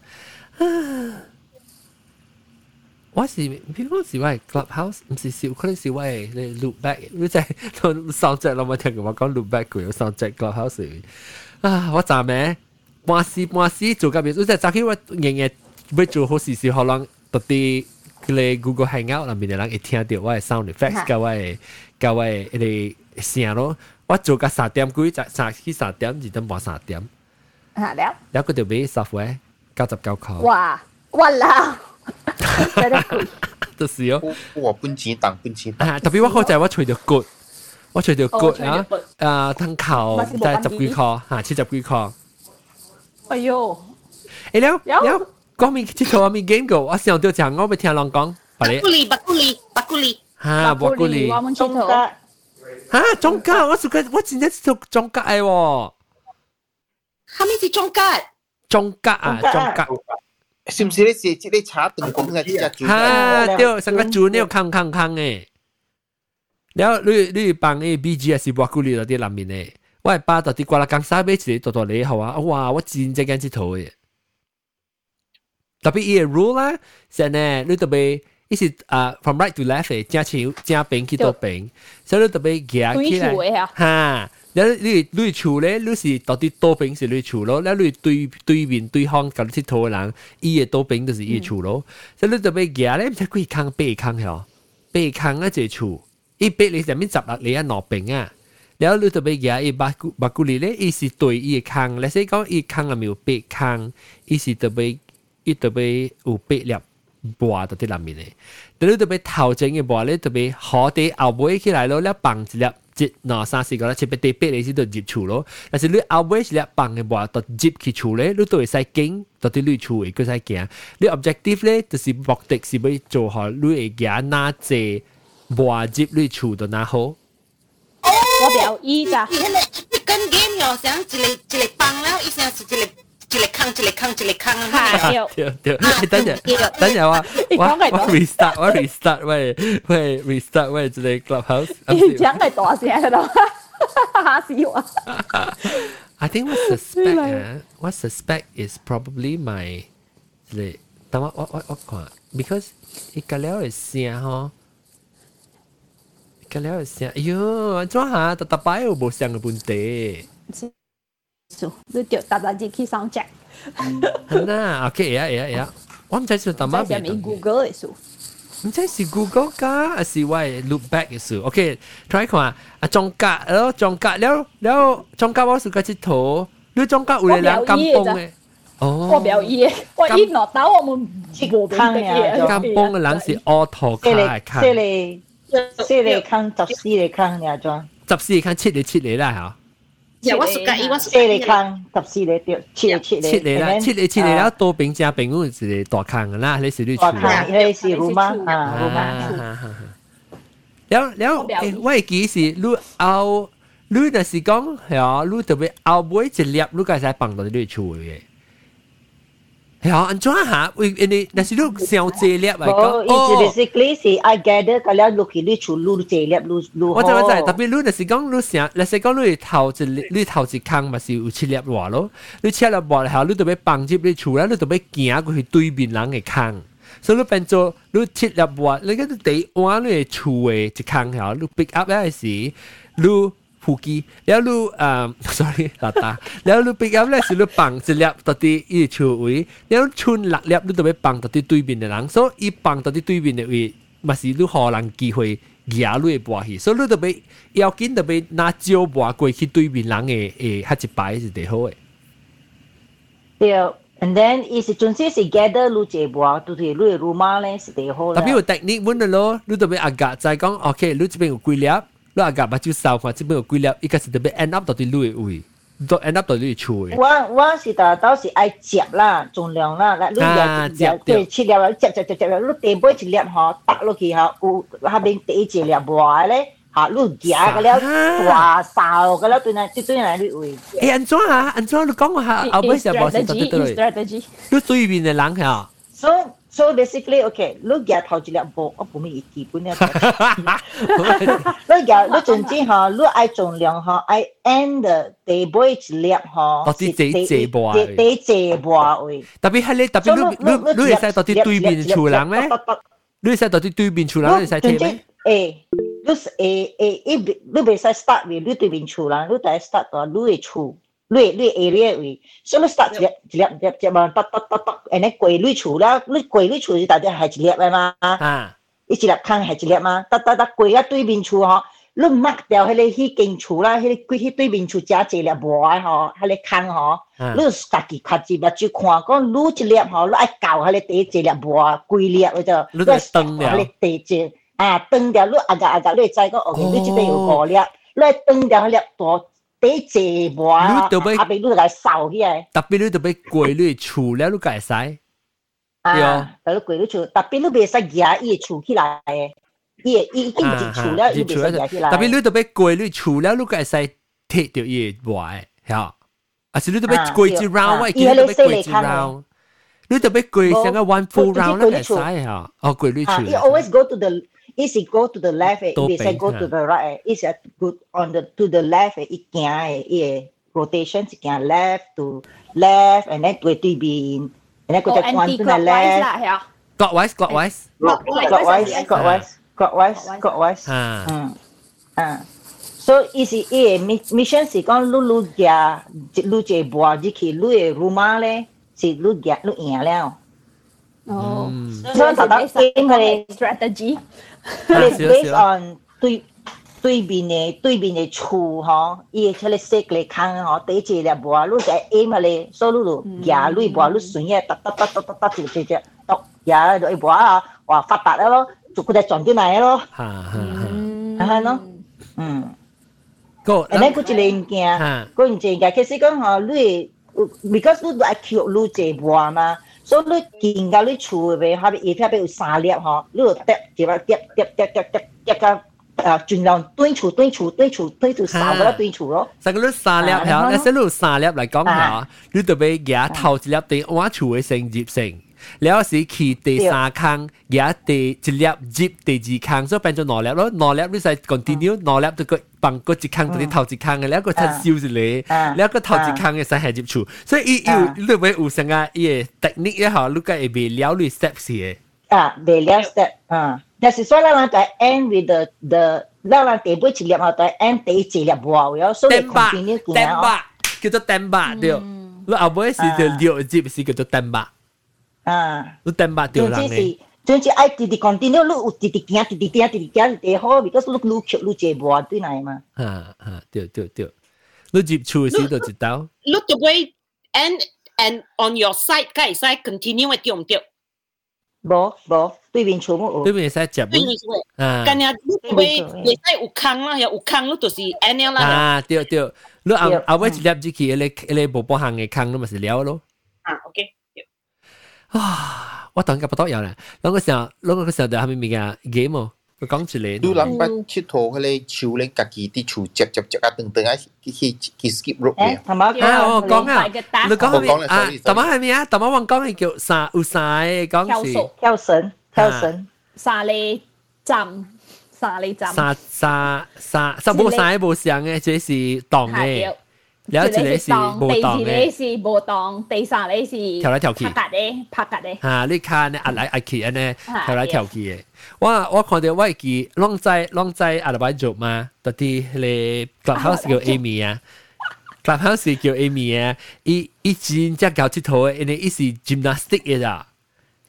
我是，比如是我 Clubhouse，唔是少，可能是我你 look back，你即係 soundtrack 咯，我聽佢話講 look back 佢有 soundtrack Clubhouse 啊，我咋咩？半死半死做咁樣，即係早起我日日要做好時時可能特地嚟 Google Hangout 入面嘅人會聽到我嘅 sound effects 加我嘅加我嘅一啲聲咯。我做個三點幾，三去三點二點半三點。三點。然後佢就俾十塊九十九塊。哇！哇啦！真係攰。就是哦。我本錢當本錢。啊！特別我好在我吹到骨，我吹到骨啊啊！吞口就係十幾塊嚇，七十幾塊。哎呦！哎了了，讲明这个我们 game 过，我想就讲我们听人讲，把你。布里巴古里巴古里。哈，巴古里。中格。哈，中格，我是个我真正是中格哎喎。哈，咩是中格？中格啊，中格。是不是你是这里查等工的这家主？哈，对，三个主你要康康康诶。แล้วลุยลุยปังเอบีจีสิบวกุลีเราได้ลำมินเอ 我係巴特啲刮啦，江沙尾自己度度你好啊！哇，我真正間接頭嘅。特別伊個 rule 啦，先呢，你特別伊是啊，from right to left 嘅，正前正邊去到邊，所以你特別夾起來，嚇！然後你你樹咧，你是到底多邊是你樹咯，然後你對對面對方咁接頭嘅人，伊嘅多邊就是伊嘅樹咯，所以你特別夾咧，唔知幾空八空嗬，八空啊隻樹，伊八你上面十六你啊兩邊啊。了你就要拿伊巴骨巴骨里咧，伊是對伊嘅空，嚟說講伊空啊，咪有白空，伊是特別伊特別有白粒薄到啲入面嘅。但你特別頭前嘅薄咧，特別好啲後尾起來咯，咧放一粒一兩三四個咧，特別第八嚟時就接觸咯。但是你後尾一粒放嘅薄就接去處咧，你都會使驚到啲你處會佢使驚。你 objective 咧就是目的是要做好你嘅嘢，哪隻薄接你處到哪好。我表姨咋？跟 game 又想一粒一粒放了，一想是一粒。一粒坑，一粒坑，一粒坑啊！对对，等陣，等陣啊！我我 *laughs* restart，我 restart，喂喂 restart，喂，即係 clubhouse。你講係大聲喺度，嚇死我！I *laughs* *laughs* think what suspect 啊，what uh, suspect is probably my 即係，等我我我我看，because 佢隔離係聲呵。ka leo siya. Yo, anjo ha, tatapayo bo siya ng bunte. So, do tio tabaji ki sound check. Na, okay, yeah, yeah, yeah. 我唔知是打乜嘢。Google 嘅事。唔知是 Google 噶，還是我 look back 嘅事？OK，睇看啊，啊中甲咯，中甲了了，中甲我是個佚佗，你中甲有嚟兩金崩嘅。哦，我表演，我一落到我們冇邊嘅嘢。金崩嘅人是 auto 卡卡。四厘康十四厘康你阿庄，十四厘康七厘七厘啦嚇。又我暑假，我暑假。四厘康十四厘對，七厘七厘。七厘啦，七厘七厘啦，多平加平嗰陣時大康噶啦，你是你。大康，你是魯媽啊，魯媽。แล้วแล้วว่ากี่สิลูเอาลูน่ะสิกงเหรอลูตัวไปเอาบุ้ยจะเลียบลูกกระจายปังตอนนี้ด้วยช่วย 吓，安怎哈？为因为那是路小坐列来讲，哦，basically 是 I gather 个了路去你出路坐列路路。我知我知，特别路那是讲路啥，那是讲路头一你头一空嘛是有七列话咯，你七列话后，你特别放入你厝啦，你特别行过去对面人嘅空。所以你变做你七列话，你个你第一碗你厝嘅一空后，你 pick up 咧是你。普及，了路啊，sorry，老大，了路畢業咧是路幫一粒到底伊處位，了剩六粒你特別幫到底對面嘅人，所以伊幫到底對面嘅位，嘛是你互人機會贏你嘅博去，所以你特別要緊特別拿招博過去對面人嘅誒，較一擺是最好嘅。對，and then 伊是總之是 gather 路一博，都係路嘅路碼咧是最好。特別有 technique 問嘅咯，你特別阿格在講，OK，你這邊有幾粒？你阿甲目睭扫看，即边有几粒，伊开始特别 end up 到伫你位，都 end up 到你厝。我我是大到是爱接啦，重量啦，啦，你也接对七粒啦，接接接接啦，你第尾一粒吼，搭落去吼，有下面第一粒无咧。嚇，你夾嘅了，話哨嘅了，對嗱，對對嗱啲位。誒，安怎啊？安怎？你講下，後尾就冇事得得嚟。你對面嘅人嚇。所以。So basically, okay, lúc giờ thầu chỉ là bộ, ở bộ mình ít kỳ bốn nha. Lúc giờ, lúc chuẩn chỉ họ, lúc ai chuẩn lượng ha, ai end the boy chỉ lượng ha, Đó chỉ chỉ chỉ bộ à. Chỉ chỉ bộ à. Đặc biệt hay là đặc biệt lúc lúc lúc sẽ đó chỉ đối 面 chủ 人咩？lúc sẽ đó chỉ đối 面主人，你使睇咩？诶，lúc 诶诶，一你未使 start with 你对面主人，你第 start 到你嘅厝。你你 area 位，所以你 start 一粒一粒一粒嘛，得得得得，安尼過你厝啦，你過你厝就大隻係一粒嘅嘛，啊，一粒坑係一粒嘛，得得得過啊對面厝吼，你抹掉迄個迄間厝啦，迄個迄對面厝加一粒無啊吼，迄個坑吼，你家己看住目睭看，講你一粒吼，你愛搞迄個第一粒無啊，規粒嗰就，你係燈了，迄個第一。啊，斷掉你啊個啊個，你知個哦，你即個有五粒，你斷掉粒大白坐无啊，阿伯你来扫起来，特别你特别过你厝了，你会使。对啊，特别过你厝，特别你袂使夹伊厝起来诶，伊伊已经入厝了，伊袂使夹起来。特别你特别过你厝了，你会使摕着伊外，吓。啊，是你特别过一 round，我记得特别过一 round。你特别过上个 one full round 咧，会使吓。哦，过你厝。You always go to the is it go to the left it say go to the right is it good on the to the left it can yeah, rotation it can left to left and then to tùy bên and then go oh, to one to the left. lại clockwise clockwise? Clockwise clockwise clockwise clockwise à à so is it a mission si con lu lu ya lu che bua ji ki lu e ruma le si lu ya lu ya lao 哦，所以頭頭 aim 佢哋 strategy。based on 對對面嘅對面嘅厝嗬，伊出嚟識嚟看嗬，第一隻嚟播，你就 aim 下嚟，所以你就廿類播，你順嘢突突突突突突就直接得廿就一播啊，哇發達啦咯，就佢哋賺啲埋咯，係係咯，嗯，個，誒，你嗰隻零件，嗰件件，其實講嗬，你 because 你都係 keep 你隻播嘛。所以你見到你厝嘅話，葉片有三粒吼，你就跌跌跌跌跌跌跌跌個誒，盡量堆厝堆厝堆厝堆厝三粒堆厝咯。成個你三粒嚇，你先你三粒嚟講嚇，你特別夾頭一粒定我厝嘅成葉性。 แล้วสิขี่เตะสาครั้งยาเตะจิเลียบจิบเตะจีครั้งซึ่งเป็นจนนอนแล้วแล้วนอนแล้วรู้สึก continue นอนแล้วตัวก็ปังก็จีครั้งตัวที่เท่าจีครั้งแล้วก็ทันซิวสิเลยแล้วก็เท่าจีครั้งเนี่ยสาเหตุจิบชูซึ่งอีอยู่เรื่องไว้อุสังอาเอเทคนิคเนี่ยฮะลูกก็เอเบลแล้วลุย step เสียอ่ะเบลแล้ว step อ่า that's why เราต้อง end with the the เราต้องเตะบุจิเลียบเราต้อง end เตะจีเลียบบัวแล้ว so continue กันเต็มบะคือจะเต็มบะเดียวแล้วเอาไว้สิเดียวจิบสิคือจะเต็มบะ 啊，你等吧，对啦呢。就是爱直直 continue，你有直直行，直直行，直直行是最好，because 你愈吸愈济无对来嘛。啊啊，对对对，你接触时就知道。Look the way and and on your side，该使 continue 的用掉。无无，对面全部有。对面使接。对面是。啊。干呀，你会会使有空啦，有空你就是 N L 啦。啊，对对，你后后尾一粒只去，迄个迄个无波行嘅空，你咪是了咯。啊，OK。啊！我等緊不多有啦，嗰個時候，嗰個時候就係咪咪嘅 game 哦？佢講住你。都諗翻切圖佢哋潮領自己啲潮接接接啊，等等啊，佢佢 skip rope 嘅。係嘛？啊，我講啊，你講啊，怎麼係咪啊？怎麼我講係叫啥？有啥？講是跳繩，跳繩，沙哩站，沙哩站，沙沙沙，沙冇沙冇上嘅，這是動嘅。有一你是冇當嘅，第二你是冇當，第三你是跳来跳去，拍格嘅，拍格嘅。嚇！你看呢，壓嚟壓去呢，跳来跳去嘅。我我看到我記，啷在啷在阿拉伯做嘛？到底咧 clubhouse 叫 Amy 啊？clubhouse 叫 Amy 啊？伊伊真正搞佚佗嘅，因为伊是 gymnastic 嘅咋。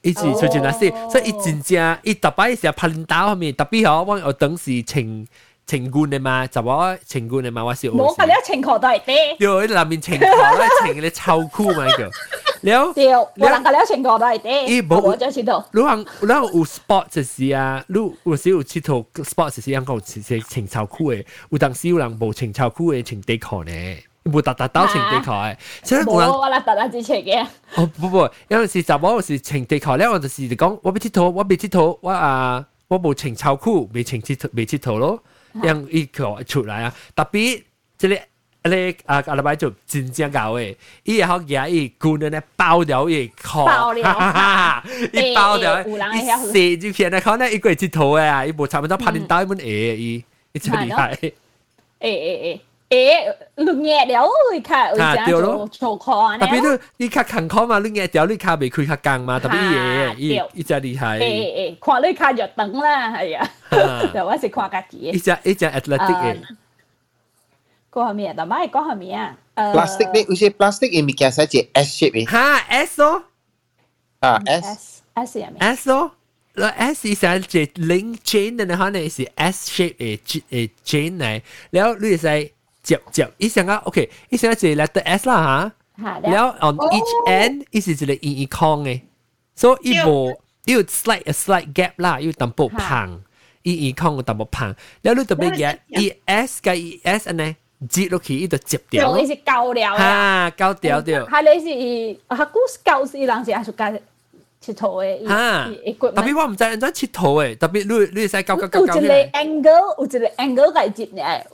伊是做 gymnastic，所以伊真正伊逐摆是拍領導後面，特別好，我我當時請。情觀啊嘛，就話情觀啊嘛，我笑。冇啊！你一情狂都係啲。對，南面情狂咧，情你臭酷嘛叫。了。對，我人家你一情狂都係啲。咦，冇。我就知道。你行，你行有 sport 就是啊，你有時有佚佗 sport 就是人講情情臭酷嘅，有當時有人冇情臭酷嘅情地狂咧。冇特特兜情地球嘅，所以冇人。冇我啦，特特之前嘅。哦，不不，有陣時就冇陣時情地球咧，我就是講我未佚佗，我未佚佗，我啊，我冇情臭酷，未情佚佗，未佚佗咯。 ยัง出来啊！特别这里แล้วค伯就真ตะปี๊จะเรียกอั包掉一จจุจริงจังกล่าวว่าเอ๊ะ一อ้ห้องย้ 诶，绿叶了会较有啥做做看呢？特别你你较坎坷嘛，绿叶条你较未开较刚嘛，特别嘢，伊伊只厉害。诶诶，看你较热等啦，系啊，就我是看家己。伊只伊只 athletic 嘅。嗰下面，但系嗰下面啊。plastic 呢？好似 plastic 嘅物件寫住 S shape 嘅。嚇 S 咯。啊 S。S 係咩？S 咯。那 S 是只 link chain 嘅，可能是 S shape 嘅嘅 chain 嚟，然後你係。接接，伊想啊，OK，伊想啊，一个 letter S 啦哈，了 on each end，伊是一个圆圆空诶，所以伊无伊有 slight a slight gap 啦，伊有淡薄胖，伊圆空有淡薄胖，了你特别嘅，伊 S 加 E S 呢，接落去伊就接掉，容易是高了，哈，高掉掉，係你是，哈，故事高是人是阿叔家。佚佗诶，哈，特別我毋知安怎佚佗诶，特別你你使搞搞搞搞有一個 angle，有一個 angle 解接咧，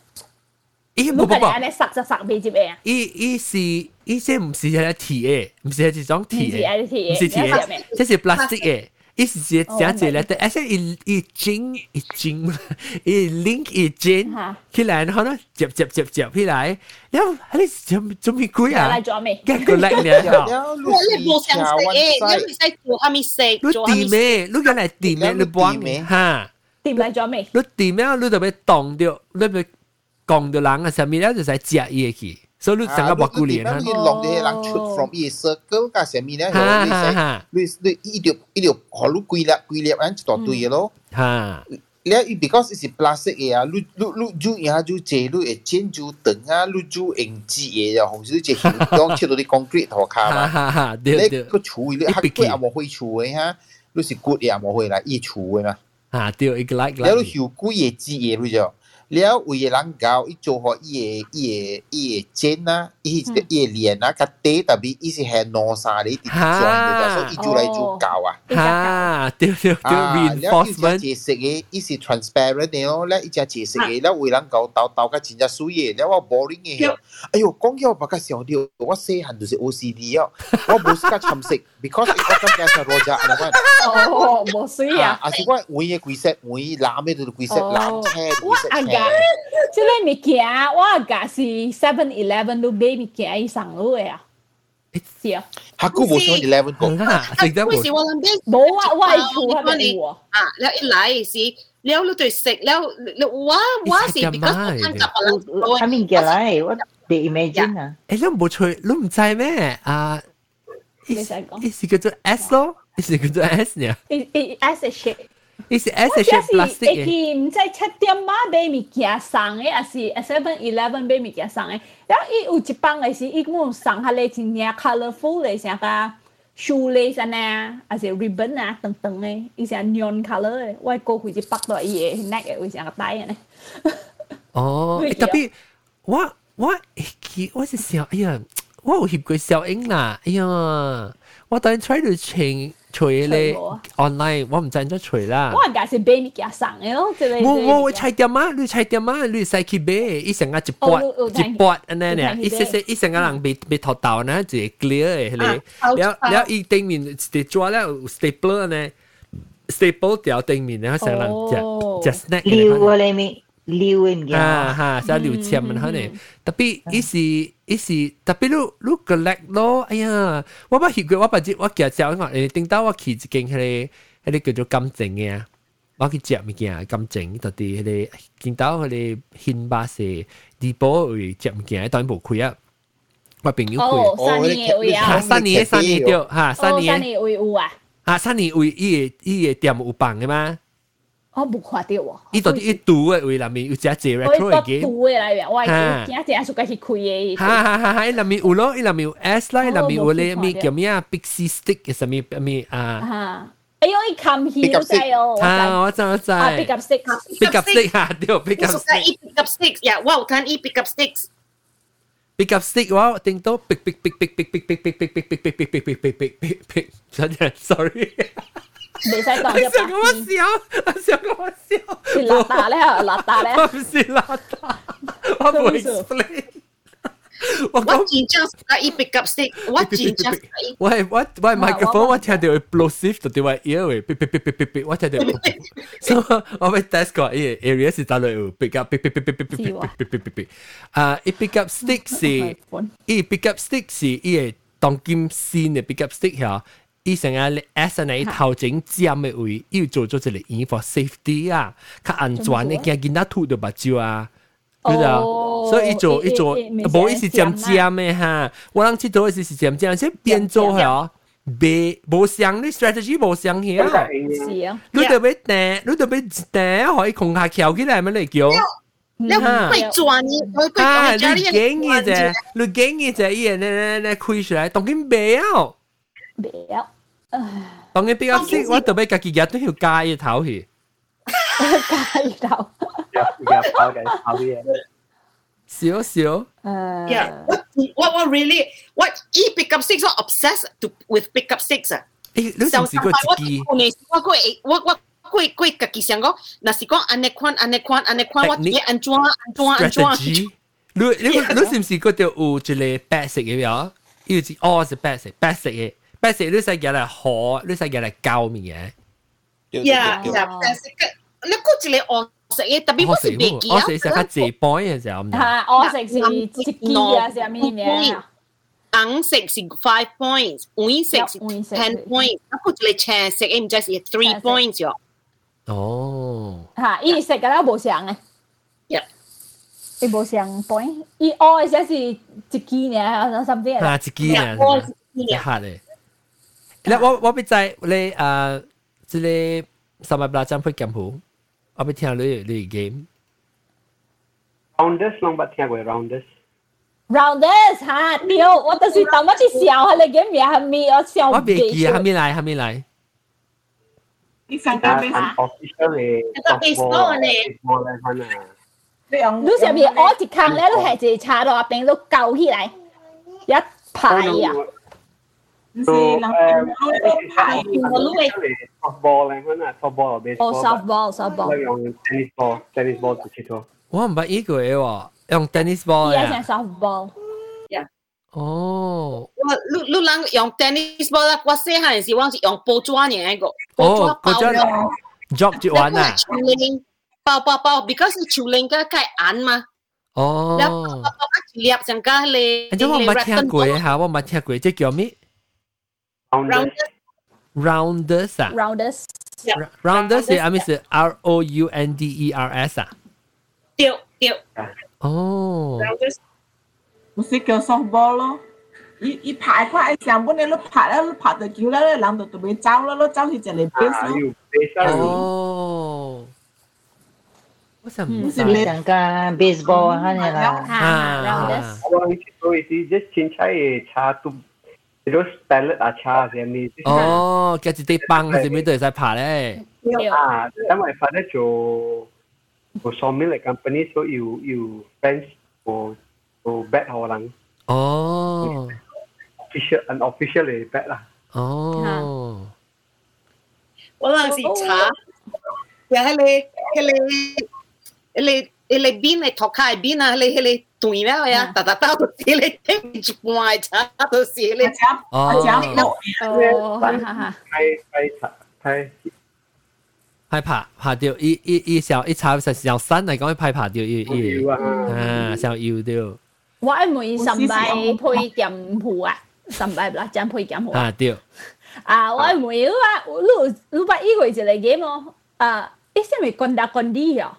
伊冇冇冇，安尼塞塞塞俾接嘅。伊伊是伊即唔是係鐵嘅，唔是係一種鐵嘅，唔是鐵嘅，即是 plastic 嘅。伊是只只只咧，而且伊伊整伊整，伊 link 伊整起來，然後呢接接接接起來，然後喺你做做咩鬼啊？跟個叻嘅，你冇想食嘅，你唔使做阿咪食，做阿咪食。你點咩？你講嚟點咩？嚇？點嚟做咩？你點咩？你就俾凍掉，你俾。講到人啊，上面咧就使食嘢去，所以你成個白骨蓮啊，你落啲人出 from 伊 circle 加上面咧，你使你你一條一條河路規粒規粒，人一大堆嘅咯。嚇，你 because it's plastic 嘅啊，你你你煮嘢煮蔗，你會煎煮長啊，你煮硬枝嘢就紅少隻形狀，切到啲 concrete 頭卡嘛。你個廚你黑骨也冇會廚嘅嚇，你是骨也冇會嚟，伊廚嘅嘛。嚇，對，一個 like like。你要燒骨嘢枝嘢，你就。了，为伊栏交，伊做伙，伊诶，伊诶，伊诶，钱呢？伊是伊个脸啊，甲短，特别伊是系两三里直转嘅，所以伊就来就搞啊。哈，对对对，reinforcement。解释嘅，伊是 transparent 嘅咯，咧伊只解释嘅，咧为人搞斗斗甲真正输嘢，咧我 boring 嘅。哎哟，讲起我白甲想到，我细汉就是 OCD 哦，我冇识甲参食，because 我感觉是罗家阿款。哦，冇水啊。啊，是我每嘢规 set，每攬咩都规 set，攬車规 set。我阿家，即系你見我阿家是 Seven Eleven 都俾。Mickey isang lui ah. Sì. Haku wo shon 11 ko. Haku si walang base. Bo wa wa ku ha ni. Ah, la ilai si. Leo lu tu sik. Leo wa wa si because kan ka palang. Kami gelai. What they imagine ah. Eh lu bo chui lu m zai me. Ah. Is is 叫做 S 咯，is 叫做 S is 係伊是 S 是 plastic 诶。伊毋知七点啊买物件送诶，还是 Seven Eleven 买物件送诶。然后伊有一帮诶是伊冇送下咧真正 colorful 诶，啥个 shoelace 安尼啊，还是 ribbon 啊等等诶，伊是 neon color 诶，我过去就绑到伊诶 neck 诶，为啥个戴安尼？哦，特别我我我是想，哎呀，我有翕过小影啦，哎呀，我等 try to change。吹咧 online，我唔知點吹啦。我人家是買物件送嘅咯，即係。我我我菜店啊，你菜店啊，你使去買，一成啊一撥一撥咁樣咧，一些些一成啊人被被拖到呢，就 clear 嘅咧。แล้วแล้วอีเต็งมินสเตจัวแล้วสเตเปอร์เนี่ยสเตเปอร์เดียวเต็งมินแล้ว成人食食 snack 嘅咧。liwin ya. Ah ha, saya liu ciam man hane. Tapi isi isi tapi lu lu collect lo. Ai ya. Wa ba hi gwe wa ba ji wa kia jiao ngot. Eh ting da wa ki ji geng hele hele ge jo gam zeng ya. Wa ki jiao mi kia gam zeng ta ti hele ting da hele hin ba se di bo wi jiao mi kia dan bo kui ya. 我朋友佢，三年嘅會啊，三年三年掉，嚇三年，三年會有啊，嚇三年會伊個伊個店有放嘅嘛？我冇看到喎。伊到底一堵嘅位內面有只字 record 嘅。我堵嘅內面，我係驚只數計是開嘅。哈哈哈！哈，伊內面有咯，伊內面有 S 啦，伊內面有咧咩叫咩啊？Big C stick 嘅什麼咩啊？哎呦，伊 come here 在哦。啊，我知我知。啊，pick up stick，pick up stick 啊，對，pick up stick。伊 pick up stick，呀，我有睇伊 pick up sticks。pick up stick 哇，頂到 pick pick pick pick pick pick pick pick pick pick pick pick pick pick pick pick pick，sorry。你使當一百蚊。我想講笑，係邋遢咧，邋遢咧。我唔是邋遢，我唔 explain。我講 just 可以 pick up stick，我 just 我係我我係 microphone，我聽到 explosive 就掉喺 ear 位，嗶嗶嗶嗶嗶嗶，我聽到。所以我咪 test 過，依 area 是打到 pick up，嗶嗶嗶嗶嗶嗶嗶嗶嗶嗶。啊，依 pick up stick 是，依 *laughs* *laughs* *laughs* pick up stick 是依個當金線嘅 pick up stick 嚇。伊成啊，S N A 頭前尖嘅位，要做咗一個 in for safety 啊，較安全嘅，驚囡仔吐到目睭啊，對啦，所以伊做伊做，無伊是尖尖嘅哈，我諗知道伊是尖尖，即變做係袂無相，你 strategy 無相嘅，是啊，你特別定，你特別定，可以空下翹起來咪嚟叫。你會轉你，我會講你家裡人。啊，你驚嘅啫，你驚嘅啫，伊人咧咧咧開出來，當緊袂啊！Biếc. Tao nghe tiếng Úc, 我特別家己日都要加一頭去。加一頭。入入頭嘅頭嘢。少少。誒。Yeah. *laughs* What what what really what e pick up sticks? What obsessed to with pick up sticks 啊？誒，你是唔是個自己？我我我我。佢佢家己想講，那是講安尼款安尼款安尼款，我自己安裝安裝安裝。你你你是唔是嗰條有一個白色嘅呀？有一個 all 是白色白色嘅。Best 呢世人係可，呢世人係救面嘅。呀呀，但係你估住你餓食嘢，特別唔食別嘅。我食食下自 boy 嘅時候，嚇我食是食嘅啊，上面嘅。五食是 five points，五食是 ten points，你估住你斜食你唔知係 three points 咗。哦。嚇！伊食嘅啦，冇上嘅。伊無上 point，伊學嘅只是一支爾，something。啊，一支爾，一下咧。 แล้วววไปใจวันนี้เออสิเลสามาเปล่าจะไปเก那我我要在咧啊，即个三百八张配柬埔，我要听你你นเกม。Rounders ลองบัดเที่ยกว่า Rounders Rounders ฮะเดียวว่าแต่สิตามว่าที่เสียวฮะเลยเกมเมียฮะมีเออเสียวว่าเบกี้ฮะมีไรฮะมีไรที่สังกัดเป็น official เลยก็เป็น baseball เลยดูเสียบีอ๋อจิคังแล้วเราหายใจช้าเราเป็นเราเกาที่ไรยัดพายอะ So, um, softball and softball or baseball. Oh, softball, softball. Like on tennis ball, tennis ball to kito. 我唔係依句嘢喎，用 tennis ball 啊。Yes, softball. Yeah. 哦。我路路人用 tennis ball 啦，我細漢時我是用包抓呢一個。哦，包抓。Job 接完啦。球鈴，包包包，because 球鈴個蓋硬嘛。哦。然後包包包球鈴，像個咧。你我冇聽過嚇，我冇聽過，即叫咩？Rounders. Rounders à? Rounders. Yeah. Rounders thì âm là R O U N D E R S ah? à? Tiêu, tiêu. Ồ. Oh. Rounders. Một cái kiểu sóc bò lo. 一一排块，一上半年都拍了，都拍到久了，人就特别走了，都走去这里背手。哦。我想唔是你想讲 baseball 哈你啦，啊，我以前我以前只青菜嘅茶都。those salad are char Vietnamese. Oh, get the bang has made the pa le. Yeah, then my father jo go sawmill at company so you you friends go go back how lang. Oh. Official unofficial eh back lah. Oh. Wala si cha. Ya hele hele hele ele bine toca, bine, ele, ele tuimea ja ta ta ta ele te mai ta to si ele ta ta 係係爬爬掉，伊伊伊時候伊插實時候身嚟講，伊派爬掉，伊伊啊，時候要掉。我一枚十米配劍譜啊，十米啦，真配劍譜啊。掉啊，我一枚啊，六六百一回一個 game 哦，啊，一些咪干打干啲哦。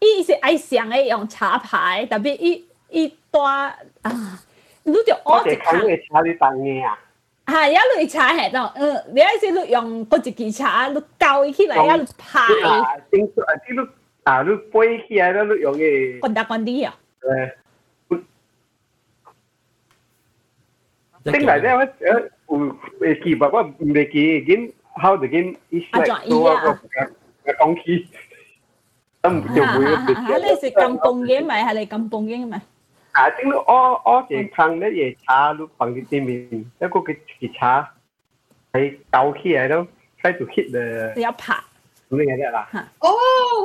伊是爱上诶用茶牌，特别伊伊带啊，你就学一空。我哋茶你当嘢啊！嚇！一路茶係當，嗯，你嗰時你用嗰一支茶，你教伊起來，一路拍。啊，正啊，啲你啊，你背起來，你用嘅。滾打滾啲啊！誒，正嚟咧，我誒有誒記吧，我唔記緊，how 就緊，一時做我我講起。你食咁凍嘅咪係你咁凍嘅咪？啊，整到我我成坑咧嘢茶都放喺對面，一個嘅嘅茶係倒起嚟咯，開始 hit 咧。你要拍？咁樣嘅啦。哦，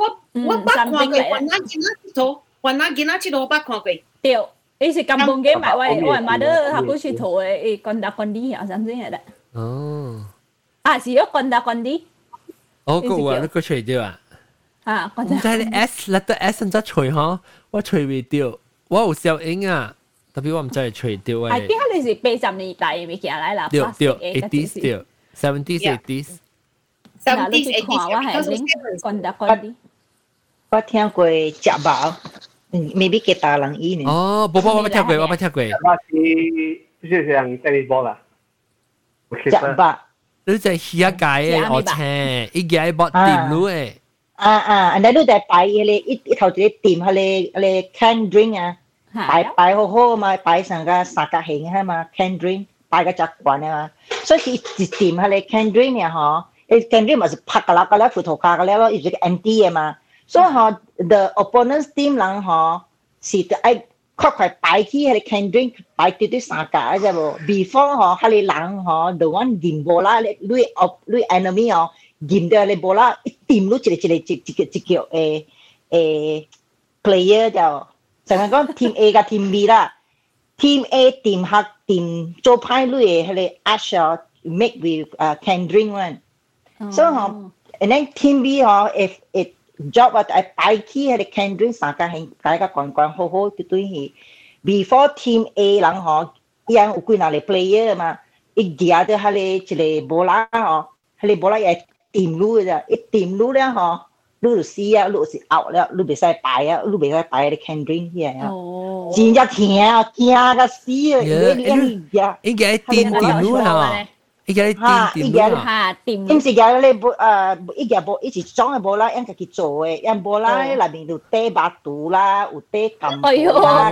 我我捌看過，我那見那佚佗，我那見那佚佗，我捌看過。對，你是咁凍嘅咪？我我 mother 下過佚佗誒，誒干打干啲啊，甚至係啦。哦。啊，是要干打干啲。哦，個玩個吹掉啊！啊，我知你 S 粒得 S 唔得除嗬，我除未掉，我有消音啊，特別我唔知係除掉嘅。係邊下你是八十年代嘅嘢嚟啦？掉掉 eighties 掉 seventies eighties。seventies eighties 我係零棍打棍啲。我聽過食飽，maybe 幾大人醫呢？哦，不不，我冇聽過，我冇聽過。那是就是人在微博啦。食飽，你就係起一解嘅，我聽，一解博掂咗嘅。啊啊！你都帶白嘅咧，一一頭啲點佢嚟嚟 can drink 啊，白白呵呵嘛，白成個沙格形啊嘛，can drink，白個汁罐啊嘛，所以一啲點佢嚟 can drink 嘅嗬，誒 can drink 咪是拍嘅啦，嗰啲葡萄乾嗰啲咯，依啲叫 andy 嘅嘛，所以嗬，the opponent team 人嗬，是誒快快擺起佢嚟 can drink，擺堆堆沙格啊，知唔？before 嗬，佢嚟人嗬，the one in bola 嚟對對 enemy 嗬。dindar l'ebola e tim lu chỉ chỉ chỉ chỉ chỉ kiểu e e player đâu chẳng hạn con team A và team B 啦 team A team ฮัก team là Ash make with à, uh, can drink one. So ờ. 嗬 and then team B 嗬 if it job 啊係擺起係 can drink 三間係大家關關好好就對佢 before team A 人嗬依樣有幾嗱嚟 player 嘛，一啲啊都係嚟一嚟 bola 嗬，係嚟 bola 也。tìm lũ ra ít tìm lũ ra họ lũ là xí à lũ là ảo là lũ bị sai bài á, lũ bị sai bài là can drink gì á, chỉ ra thiệt à kia cái xí à cái cái cái cái tìm tìm lũ hả ý cái tìm tìm lũ hả tìm em sẽ cái này bộ à cái cái bộ ý chỉ chọn cái bộ là em cái chỗ ấy em bộ là là mình được té bát tủ là u té cầm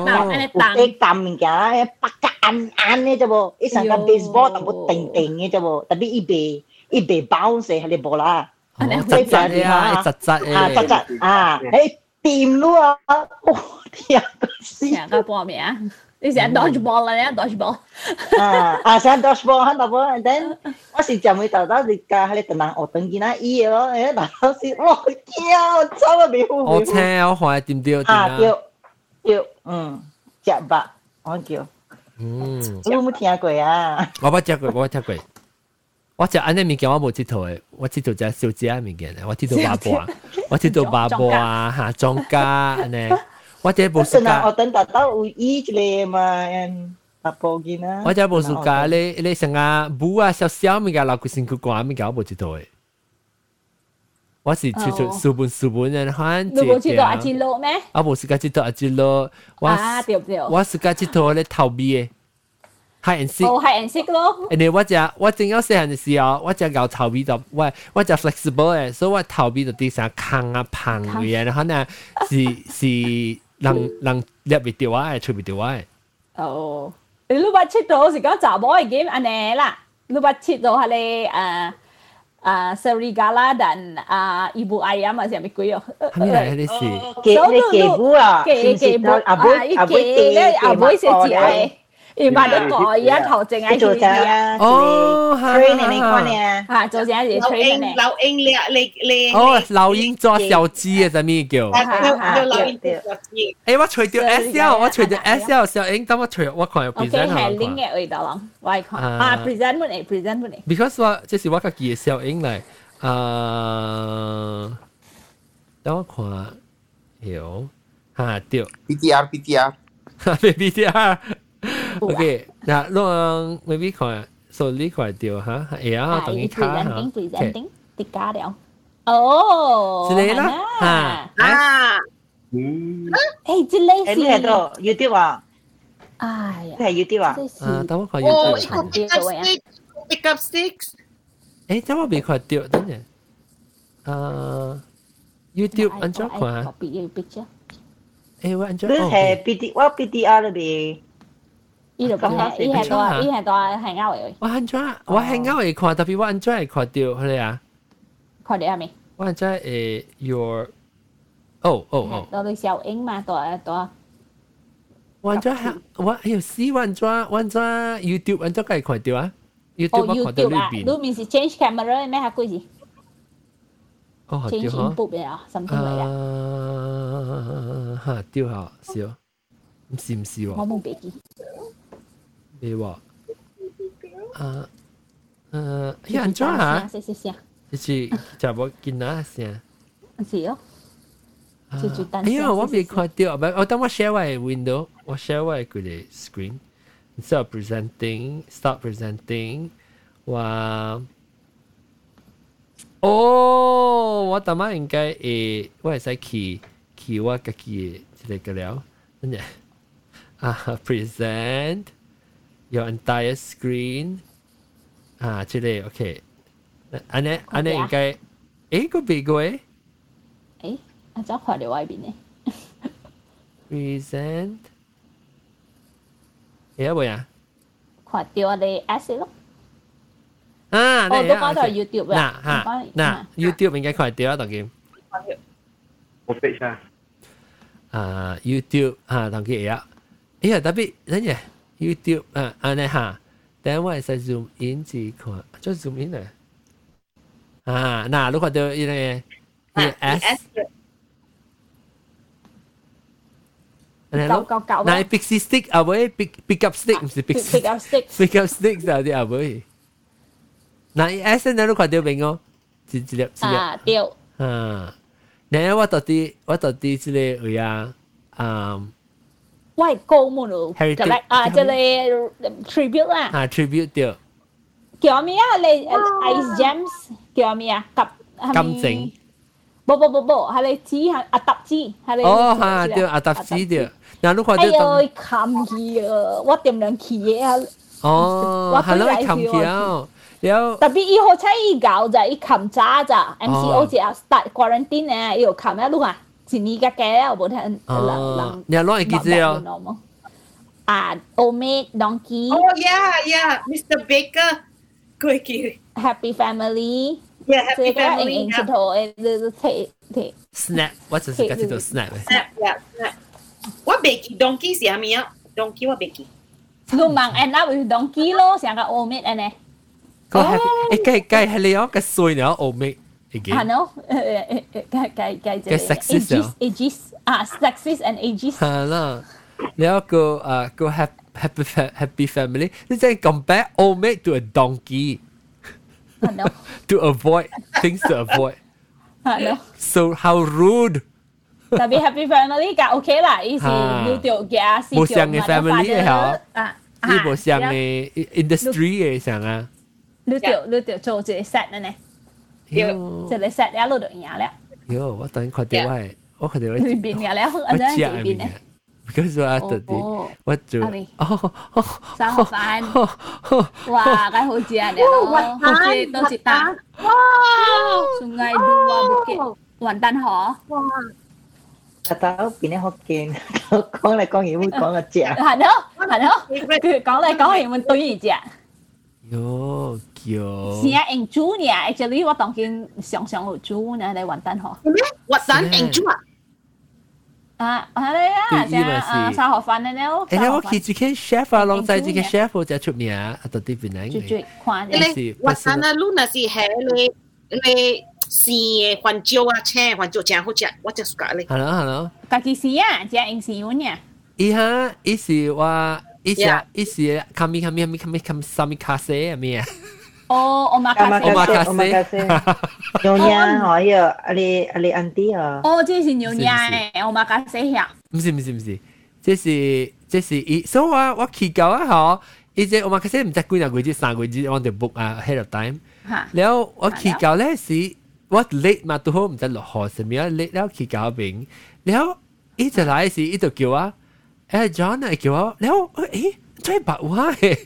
là u té cầm mình cái bắt cái ăn ăn ấy chứ bộ cái sản phẩm baseball tao bộ tình tình ấy chứ bộ tại vì ý 一袂包死係你無啦。你窒窒啊，窒窒啊，窒窒啊，誒掂咯啊！我天啊，成個報名啊！你成 dodgeball 啦，你 dodgeball。啊啊，成 dodgeball 喺度喎，then 我是就會豆豆你教喺你突然學等見啊伊咯，誒豆豆是我驚我走啊未好。我聽我看點點啊，叫叫嗯，食吧，我叫。嗯，你有冇聽過啊？我冇聽過，我冇聽過。我食安尼物件我無佚佗誒，我佚佗食小食物件咧，我佚佗肉糜，我佚佗肉糜啊，嚇莊家安尼，我即無時間。我等達到有伊之類嘛，肉糜嘅啦。我即無時間，你你成啊母啊小小物件，老古辛苦講物件我無佚佗誒。我是出出書本書本人看只。你無佚佗阿吉佬咩？我無時間佚佗阿吉佬。啊對對。我時間佗咧頭尾誒。hide and seek，哦 oh, hide and seek 咯。and then 我只我正要細漢嘅時候，我只搞頭皮就我我只 uh, flexible eh? 嘅，所以我頭皮就啲成坑啊棚嘅，然後呢是是人人入唔到啊，出唔到啊。哦，你六八七度是講查某嘅 oh. eh, game 安尼啦，六八七度係你誒。Uh, uh, serigala dan uh, ibu ayam masih ambil kuyo. Kami dah ada si. Oh, ke ke bu ah. Ke ke bu. Aboy aboy ke aboy se ti ai. 原來你改一堂淨係做嘢，哦，training 你講咧，嚇做嘢嘢 training，留英你你你，哦，留英做小雞啊，定咩叫？誒，我除掉 S L，我除掉 S L 小英，等我除，我看有 present 好。OK，係拎嘅味道咯，我係看啊，present 不嚟，present 不嚟。Because 我即是我家己嘅小英嚟，啊，等我看，有，嚇掉，PTR PTR，咩 PTR？OK，嗱，咯，未必看，所以呢塊掉嚇，係啊，等於卡嚇。OK，跌價了。哦，之類啦，嚇啊，嗯，誒，之類是。誒，你係度 YouTube 啊？哎呀，係 YouTube 啊？啊，等我看 YouTube。哦，一個 pick up six，pick up six。誒，等我未看掉，等陣。啊，YouTube 安怎看？誒，我安怎？你係 B D，我 B D R 啦，未？伊就講伊係大伊係大係歐嚟。我安怎？我係歐嚟看，特別我安怎會看到佢哋啊？看到啊咪？我安怎會 your 哦哦哦，到底小英嘛？大大。我安怎我哎呦死！我安怎我安怎 YouTube 安怎會看到啊？YouTube 我看到裏邊。裏面是 change camera 咩？係鬼事？哦，對哈。change input 啊，something 嚟啊。嚇，對哈，是哦，唔是唔是喎。我冇記。Eh, Ewa. Uh, uh, ya, Anjua. Ya, ya, ya. Cici, cakap buat kinas, ya. Siap. Ayo, awak biar kau tahu. Tapi, oh, tama share wai window. Awak share wai kuli screen. Instead of presenting, start presenting. Wah. Oh, awak tama? mah, ingat eh, awak saya key, key awak kaki eh, cakap kau. Nanya. Ah, present. your entire screen 啊之類，OK，安尼安尼應該，誒個邊個誒？誒，阿早看到外邊呢？Present，誒啊未啊？看到你 S 咯。啊，我都講到 YouTube 啦，嗱嗱 YouTube 應該看到啊，當佢。我 page 啊。啊 YouTube 啊，當佢嘢啊，誒特別乜嘢？YouTube 啊，安尼哈，等我會使 zoom in 至看，做 zoom in 啊，啊，嗱，你看到依個 S，九九九，嗱，big stick 啊，喂，big pick up stick 唔是 big pick up stick stick，big up stick 就啲啊喂，嗱，S 你都看到未哦？一一粒一粒，啊，對，啊，然後我到底我到底即個位啊，嗯。外购物のじゃないあじゃれ tribute 啦啊 tribute 掉叫咩啊？你 Ice Gems 叫咩啊？金金整不不不不，係你指係阿達子係你哦嚇掉阿達子掉，嗱你快啲哎呦，冚氣啊！我點樣氣嘢啊？哦，係咯，冚氣啊！有特別以後出去搞就一冚渣咋，MCO 就 start quarantine 咧，要冚一碌啊！你个改了无通。哦，你乱会记得哦。啊，Omeg Donkey。哦，yeah yeah，Mr Baker，会记。Happy Family。Yeah, Happy Family。这个应应头，这这 Snap，我只是讲这头 Snap。Snap yeah Snap。我袂记 Donkey 是啥物啊？Donkey 我袂记。ก็มังแอนนับอยู่ดองกี้โลเสียงกับโอเมดอันเนี้ยก็แฮปปี้ไอ้ใกล้ใกล้เลิออกับซุยเนาะโอเมด Again? Ah, não? Kaj je? sexist Aegis, ah. Aegis. Ah, sexist and ageist. Ah, 係啦，你有個啊個 uh, happy happy happy sẽ compare old mate to a donkey. *laughs* to avoid things to avoid. Hello. So how rude. rude！特別 happy family 㗎，OK 啦，以前要做嘅，冇上嘅 à. family 嘅嗬。啊。呢冇上嘅 industry 嘅上啊。你條你條做住 à. dạ. set 呢？有，即係你石你一路就贏了。有，我等看到我，我看到我。你變贏了，我真係變咧。Because 我特地，我做哦哦，三號飯，哇，咁好正咧，好似都是蛋，哇，sungai dua bukit，雲丹河，哇。thật tao bị nó hokkien *laughs* con này con hiểu con là chè hả đó? Hả đó? Con này con hiểu mình tôi gì chè 哟叫。是啊，用煮呢，actually 我當然常常有煮呢，你雲吞河。咩？雲吞用煮啊？啊，係咪啊？即係啊，沙河飯咧，我。誒，我見自己 chef 啊，浪仔自己 chef 我就出名啊，特別邊樣？絕絕款。你雲吞啊，Luna 是係你你。是環椒啊，青環椒真好食，我真 suka 你。係咯係咯，家己是啊，只用豉油呢。伊哈，伊是話。一下一些 kami kami kami kami kami kami kase 啊咩啊？哦，我馬卡西，我馬卡西，牛奶可以，阿你阿你 auntie 啊？哦，這是牛奶誒，我馬卡西呀。唔是唔是唔是，這是這是伊，所以我我去到啊吼，伊只我馬卡西唔知幾廿個月、三個月，我哋 book 啊 ahead of time。然後我去到咧是，我 late 嘛，都好唔知落雨，什麼 late 了去到邊，然後伊就來是伊就叫我。哎，John 係叫我，然後誒，真係白話誒，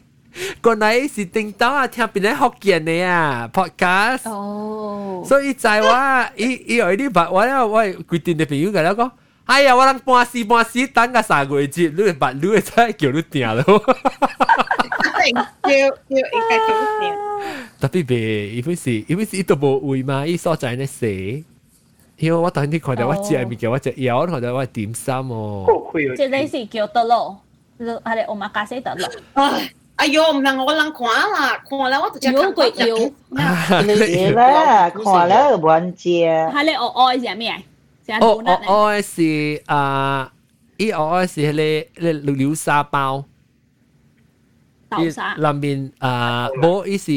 個乃是叮當啊，聽邊咧學見你啊，podcast 哦，所以就係話，伊伊有啲白話咧，我係規定嘅朋友嘅咧講，哎呀，我諗半時半時等個三個月節，你白你真係叫你聽咯，叫叫應該叫你聽，特別別，因為是因為是都冇位嘛，伊所在咧寫。因為我當你看到我食嘅物件，我食腰，看到我點心哦。即係是叫得咯，係咧，我媽家姐得咯。哎呦，唔能我能看啦，看啦，我直接看鬼妖。你啦，看啦，唔接。係咧，我愛食咩？我我愛是啊，依我愛是咧咧流沙包。豆沙。裏面啊，冇依是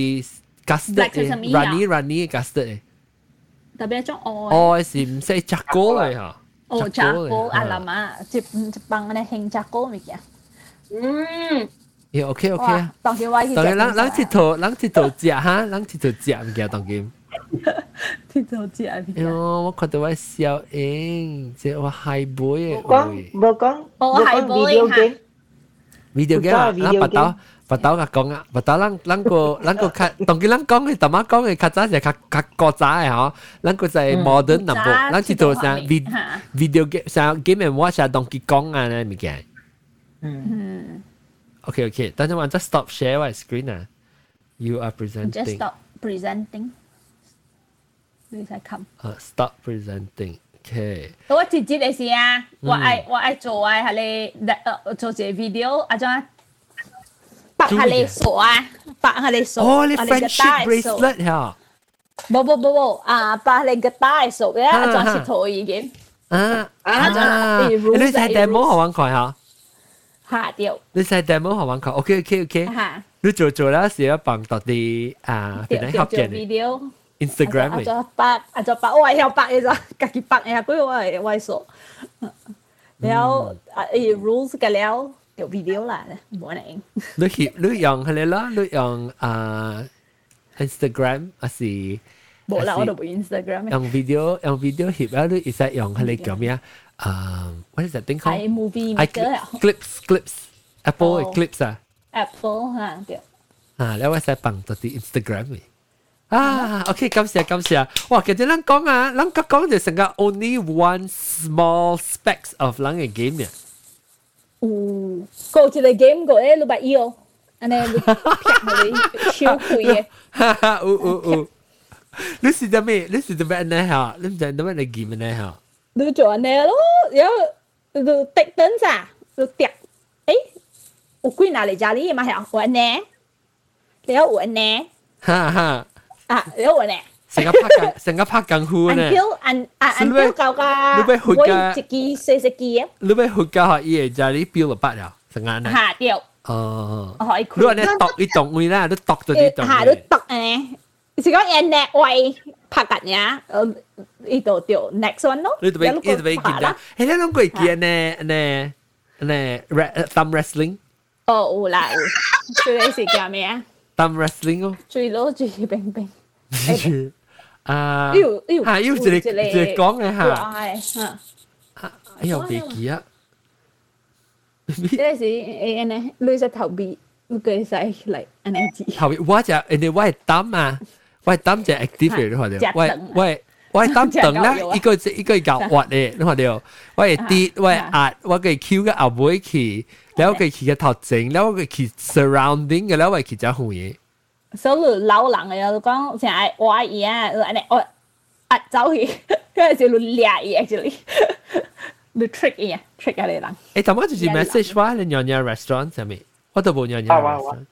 custard 嘅，runny runny custard 嘅。特別一種愛。愛是唔識隻歌嚟嚇。哦，隻歌啊，林啊，一一幫我哋興隻歌咪嘅。嗯。要 OK OK 啊。當佢話佢。當佢冷冷鐵頭冷鐵頭隻嚇，冷鐵頭隻唔嘅當佢。鐵頭隻唔嘅。喲，我覺得我笑應，即係我係妹嘅。冇講冇講冇係 video game。video game 啊，嗱，白頭。巴刀甲讲啊，巴刀咱咱个咱个较，当佮咱讲嘅，大妈讲嘅较早是较较古早嘅吼，咱个在 modern 那部，咱是做啥 video game 啥 game and watch 啊，当佮讲啊呢物件。嗯。Okay, ừ. okay. 等陣我 just stop share my screen 啊。You are presenting. Just stop presenting. 你才 come。啊，stop presenting. Okay. 我直接嘅事啊，我愛我愛做啊，係你做隻 video 啊，將。tặng hả lê sổ à tặng hả lê sổ? Oh lê friendship bracelet hả? Bố bố bố bố. À bà lê guitar sổ cái à chọn xịt thổi gì kìa? À à lê xài demo hả văn khỏi hả? Hả điều lê xài demo hả văn khỏi ok ok ok. Hả lê chỗ chỗ đó sẽ bằng tọt à bên này học chuyện video. Instagram à, 啊，做白啊，做白，我係有白嘅咋，家己白嘅，佢我係我係傻，然後啊，rules à, à, 嘅了。有 video 啦，冇人。你去你用佢哋啦，你用啊 Instagram 還是？冇啦，我都冇 Instagram。用 video 用 video 去啦，你而家用佢哋叫咩啊？啊，what is that thing called？iMovie Maker。Clips Clips Apple 嘅 Clips 啊。Apple 嚇對。啊，你話使放到啲 Instagram 嘅。啊，OK，感謝感謝。哇，其實咱講啊，咱講就成個 only one small specs of 咱嘅 game 嘅。um, go to game go eh lu ba yêu. Anh em chiếu quỷ u u u lúc gì đó mày lúc gì đó mày anh này hả? Lúc gì đó mày là gì mày này hả? Lúc chỗ anh này lo rồi rồi tách tấn ra rồi tiệt ấy u quỷ nào lại gia lý mà hả? Của anh này. Liệu của anh này. Ha ha. À liệu của anh này. 成日拍緊，成日拍緊呼呢。until un until 搞噶，你咪回家，一支四十支啊。你咪回家嚇，伊會在你表了八了，成眼呢。嚇掉。哦。可以。如果你讀一動位啦，你讀到呢動。嚇，你讀誒，是講人叻位拍緊呀？誒，呢度掉 next one 咯。你特別，你特別見到，誒，你諗過見呢呢呢 thumb wrestling？哦，有啦，有。最叻是叫咩啊？thumb wrestling 哦。最老最冰冰。啊，要要嚇要直直直講嘅嚇，哎呦鼻記啊！嗰陣時誒誒，你隻頭鼻佢使嚟安尼字。頭鼻我只，人哋我係擔啊，我係擔只 active 你話掉，我我我係擔等啦，一個一個搞滑嘅你話掉，我係跌，我係壓，我嘅 Q 嘅後尾去，然後佢佢嘅頭整，然後佢佢 surrounding 嘅，然後佢佢隻紅嘢。小女老人嘅又講成係我阿姨啊，我我壓走佢，跟住就掠嘢 actually，你 trick 嘢，trick 下你人。誒，頭先就是 message 話你娘娘 restaurant 上面，我都冇娘娘 restaurant。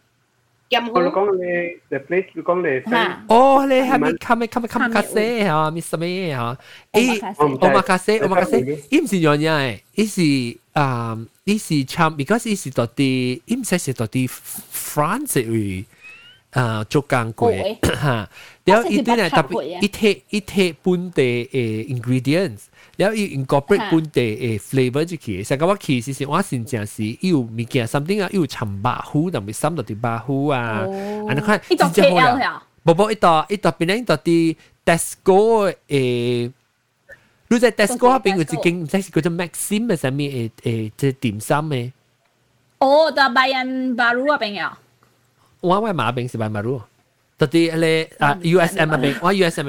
任何你講你，the place 你講你。哦，你係咪 come come come 卡西嚇，miss 咩嚇？誒，我馬卡西，我馬卡西，伊唔是娘娘誒，伊是啊，伊是 charm，because 伊是到啲，伊唔使是到啲 France 語。啊，做工過嚇，然後伊啲咧特別一睇一睇本地誒 ingredients，然後伊 incorporate 本地誒 flavour 就去。成個我其實是我先正是伊有物件 something 啊，伊有陳百糊，但係三到啲百糊啊，安尼款真正好啦。無無一道一道邊咧一道啲 Tesco 誒，你在 Tesco 嗰邊有一間，唔知是叫做 Maxim 嘅上面誒誒，即點心嘅。哦，就 Bayam Baru 嗰邊嘅。我我马兵是班马路，到底嘞啊 USM 马兵，我 USM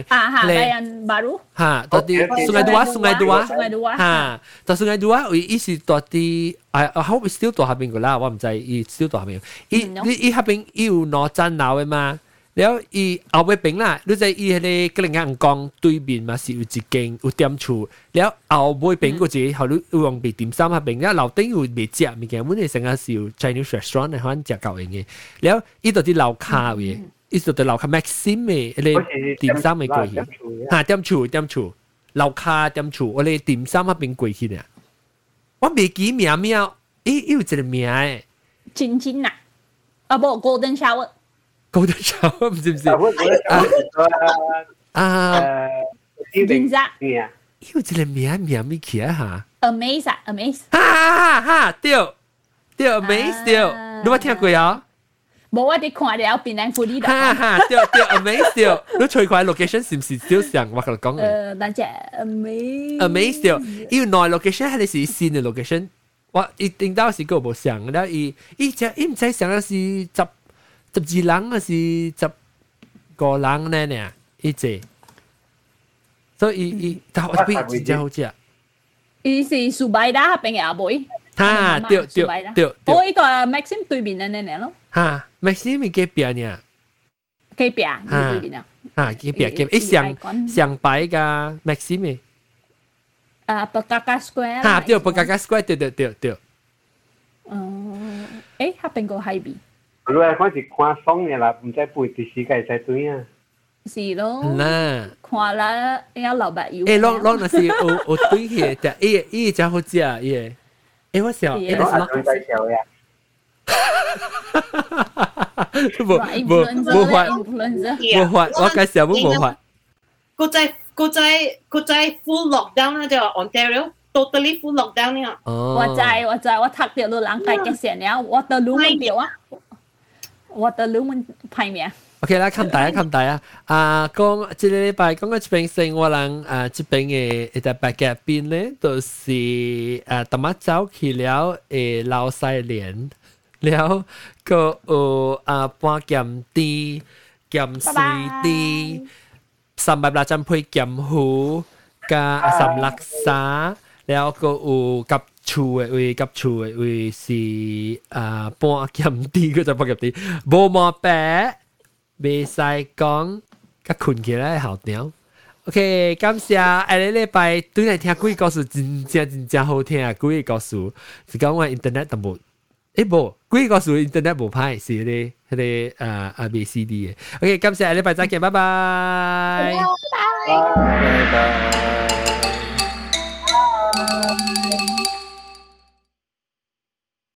嘞，baru，哈，到底 Sungai Dua Sungai Dua，哈，到 Sungai Dua，伊伊是到底，I I hope it's still 大下边个啦，我唔知，伊 still 大下边，伊伊伊下边伊有哪站哪位嘛？了伊后尾边啦，你在伊迄个格林硬讲对面嘛是有一间有店厝，了后尾边个只后你有用卖点心啊边，了楼顶有卖食物件，阮哋成日是有 Chinese restaurant 啊，可能食够用嘅。了伊度啲楼骹嘅，伊度啲楼骹 Maxim 嘅，迄个点心嘅过去，嚇店厝店厝楼骹店厝，我哋點心啊边过去咧。我未記名名，伊有一個名誒，晶晶啊，啊無 Golden Shower。câu tác cháu không dìm gì à, à, dìm dạ. yêu chỉ là mía mía mi kia hả? Amaze à amaze. Ha ha ha tiêu. Tiêu amaze tiêu. Đúng không nghe qua à 冇我哋看了變人富啲哈哈，對對，amaze 掉！你最快 location 是唔是少上？我同你講嘅。誒，但係 amaze. Amaze điều yêu nói location 係你是新嘅 location，我一定到時個冇上，然後伊伊只伊唔使上，是十十二人还是十五人呢？呢一只，所以伊他好贵，真正好食。伊是苏白达边个阿妹。哈，对对对。我伊个 Maxim 对面呢呢咯。哈，Maxim 伊隔壁呢？隔壁，对面啊。啊，隔壁隔壁，一上上白个 Maxim。啊，Pekaka Square。哈，对，Pekaka Square，对对对对。哦，诶，他边个 High B。如来看是看爽的啦，唔知背第时界在对啊。是咯，那看啦，要老板有。诶，落落那是我我对起，但伊伊家伙食伊，诶，我想，诶，我阿在笑呀。无无无法，无法，我介绍无无法。กูใจกูใจกูใจ full lockdown นะเจ้า Ontario totally full lockdown เนี่ยว่าใจว่าใจว่าทักเดียวรู้ร่างกายแกเสียเนี่ยว่าเตอรู้ไม่เดียวอะ Waterloo 阮歹命。OK 啦，看大啊，看大啊！啊，講即個禮拜講個一邊生活人啊，即邊嘅一隻白鴿邊咧，就是啊，特麼走去了誒老西蓮，了個有啊半鹹啲、鹹水啲、三百六十配鹹糊加三六沙，了個有鴿厝嘅位甲厝嘅位是啊半咸啲，嗰只半咸啲，冇毛病，未使講，甲困起來好屌。OK，感謝下禮拜對嚟聽鬼故事，真正真正好聽啊！鬼故事是講我 internet 都冇，誒冇鬼故事 internet 冇派，是咧迄個啊啊 B C D 嘅。OK，感謝下禮拜再見，拜拜，拜拜。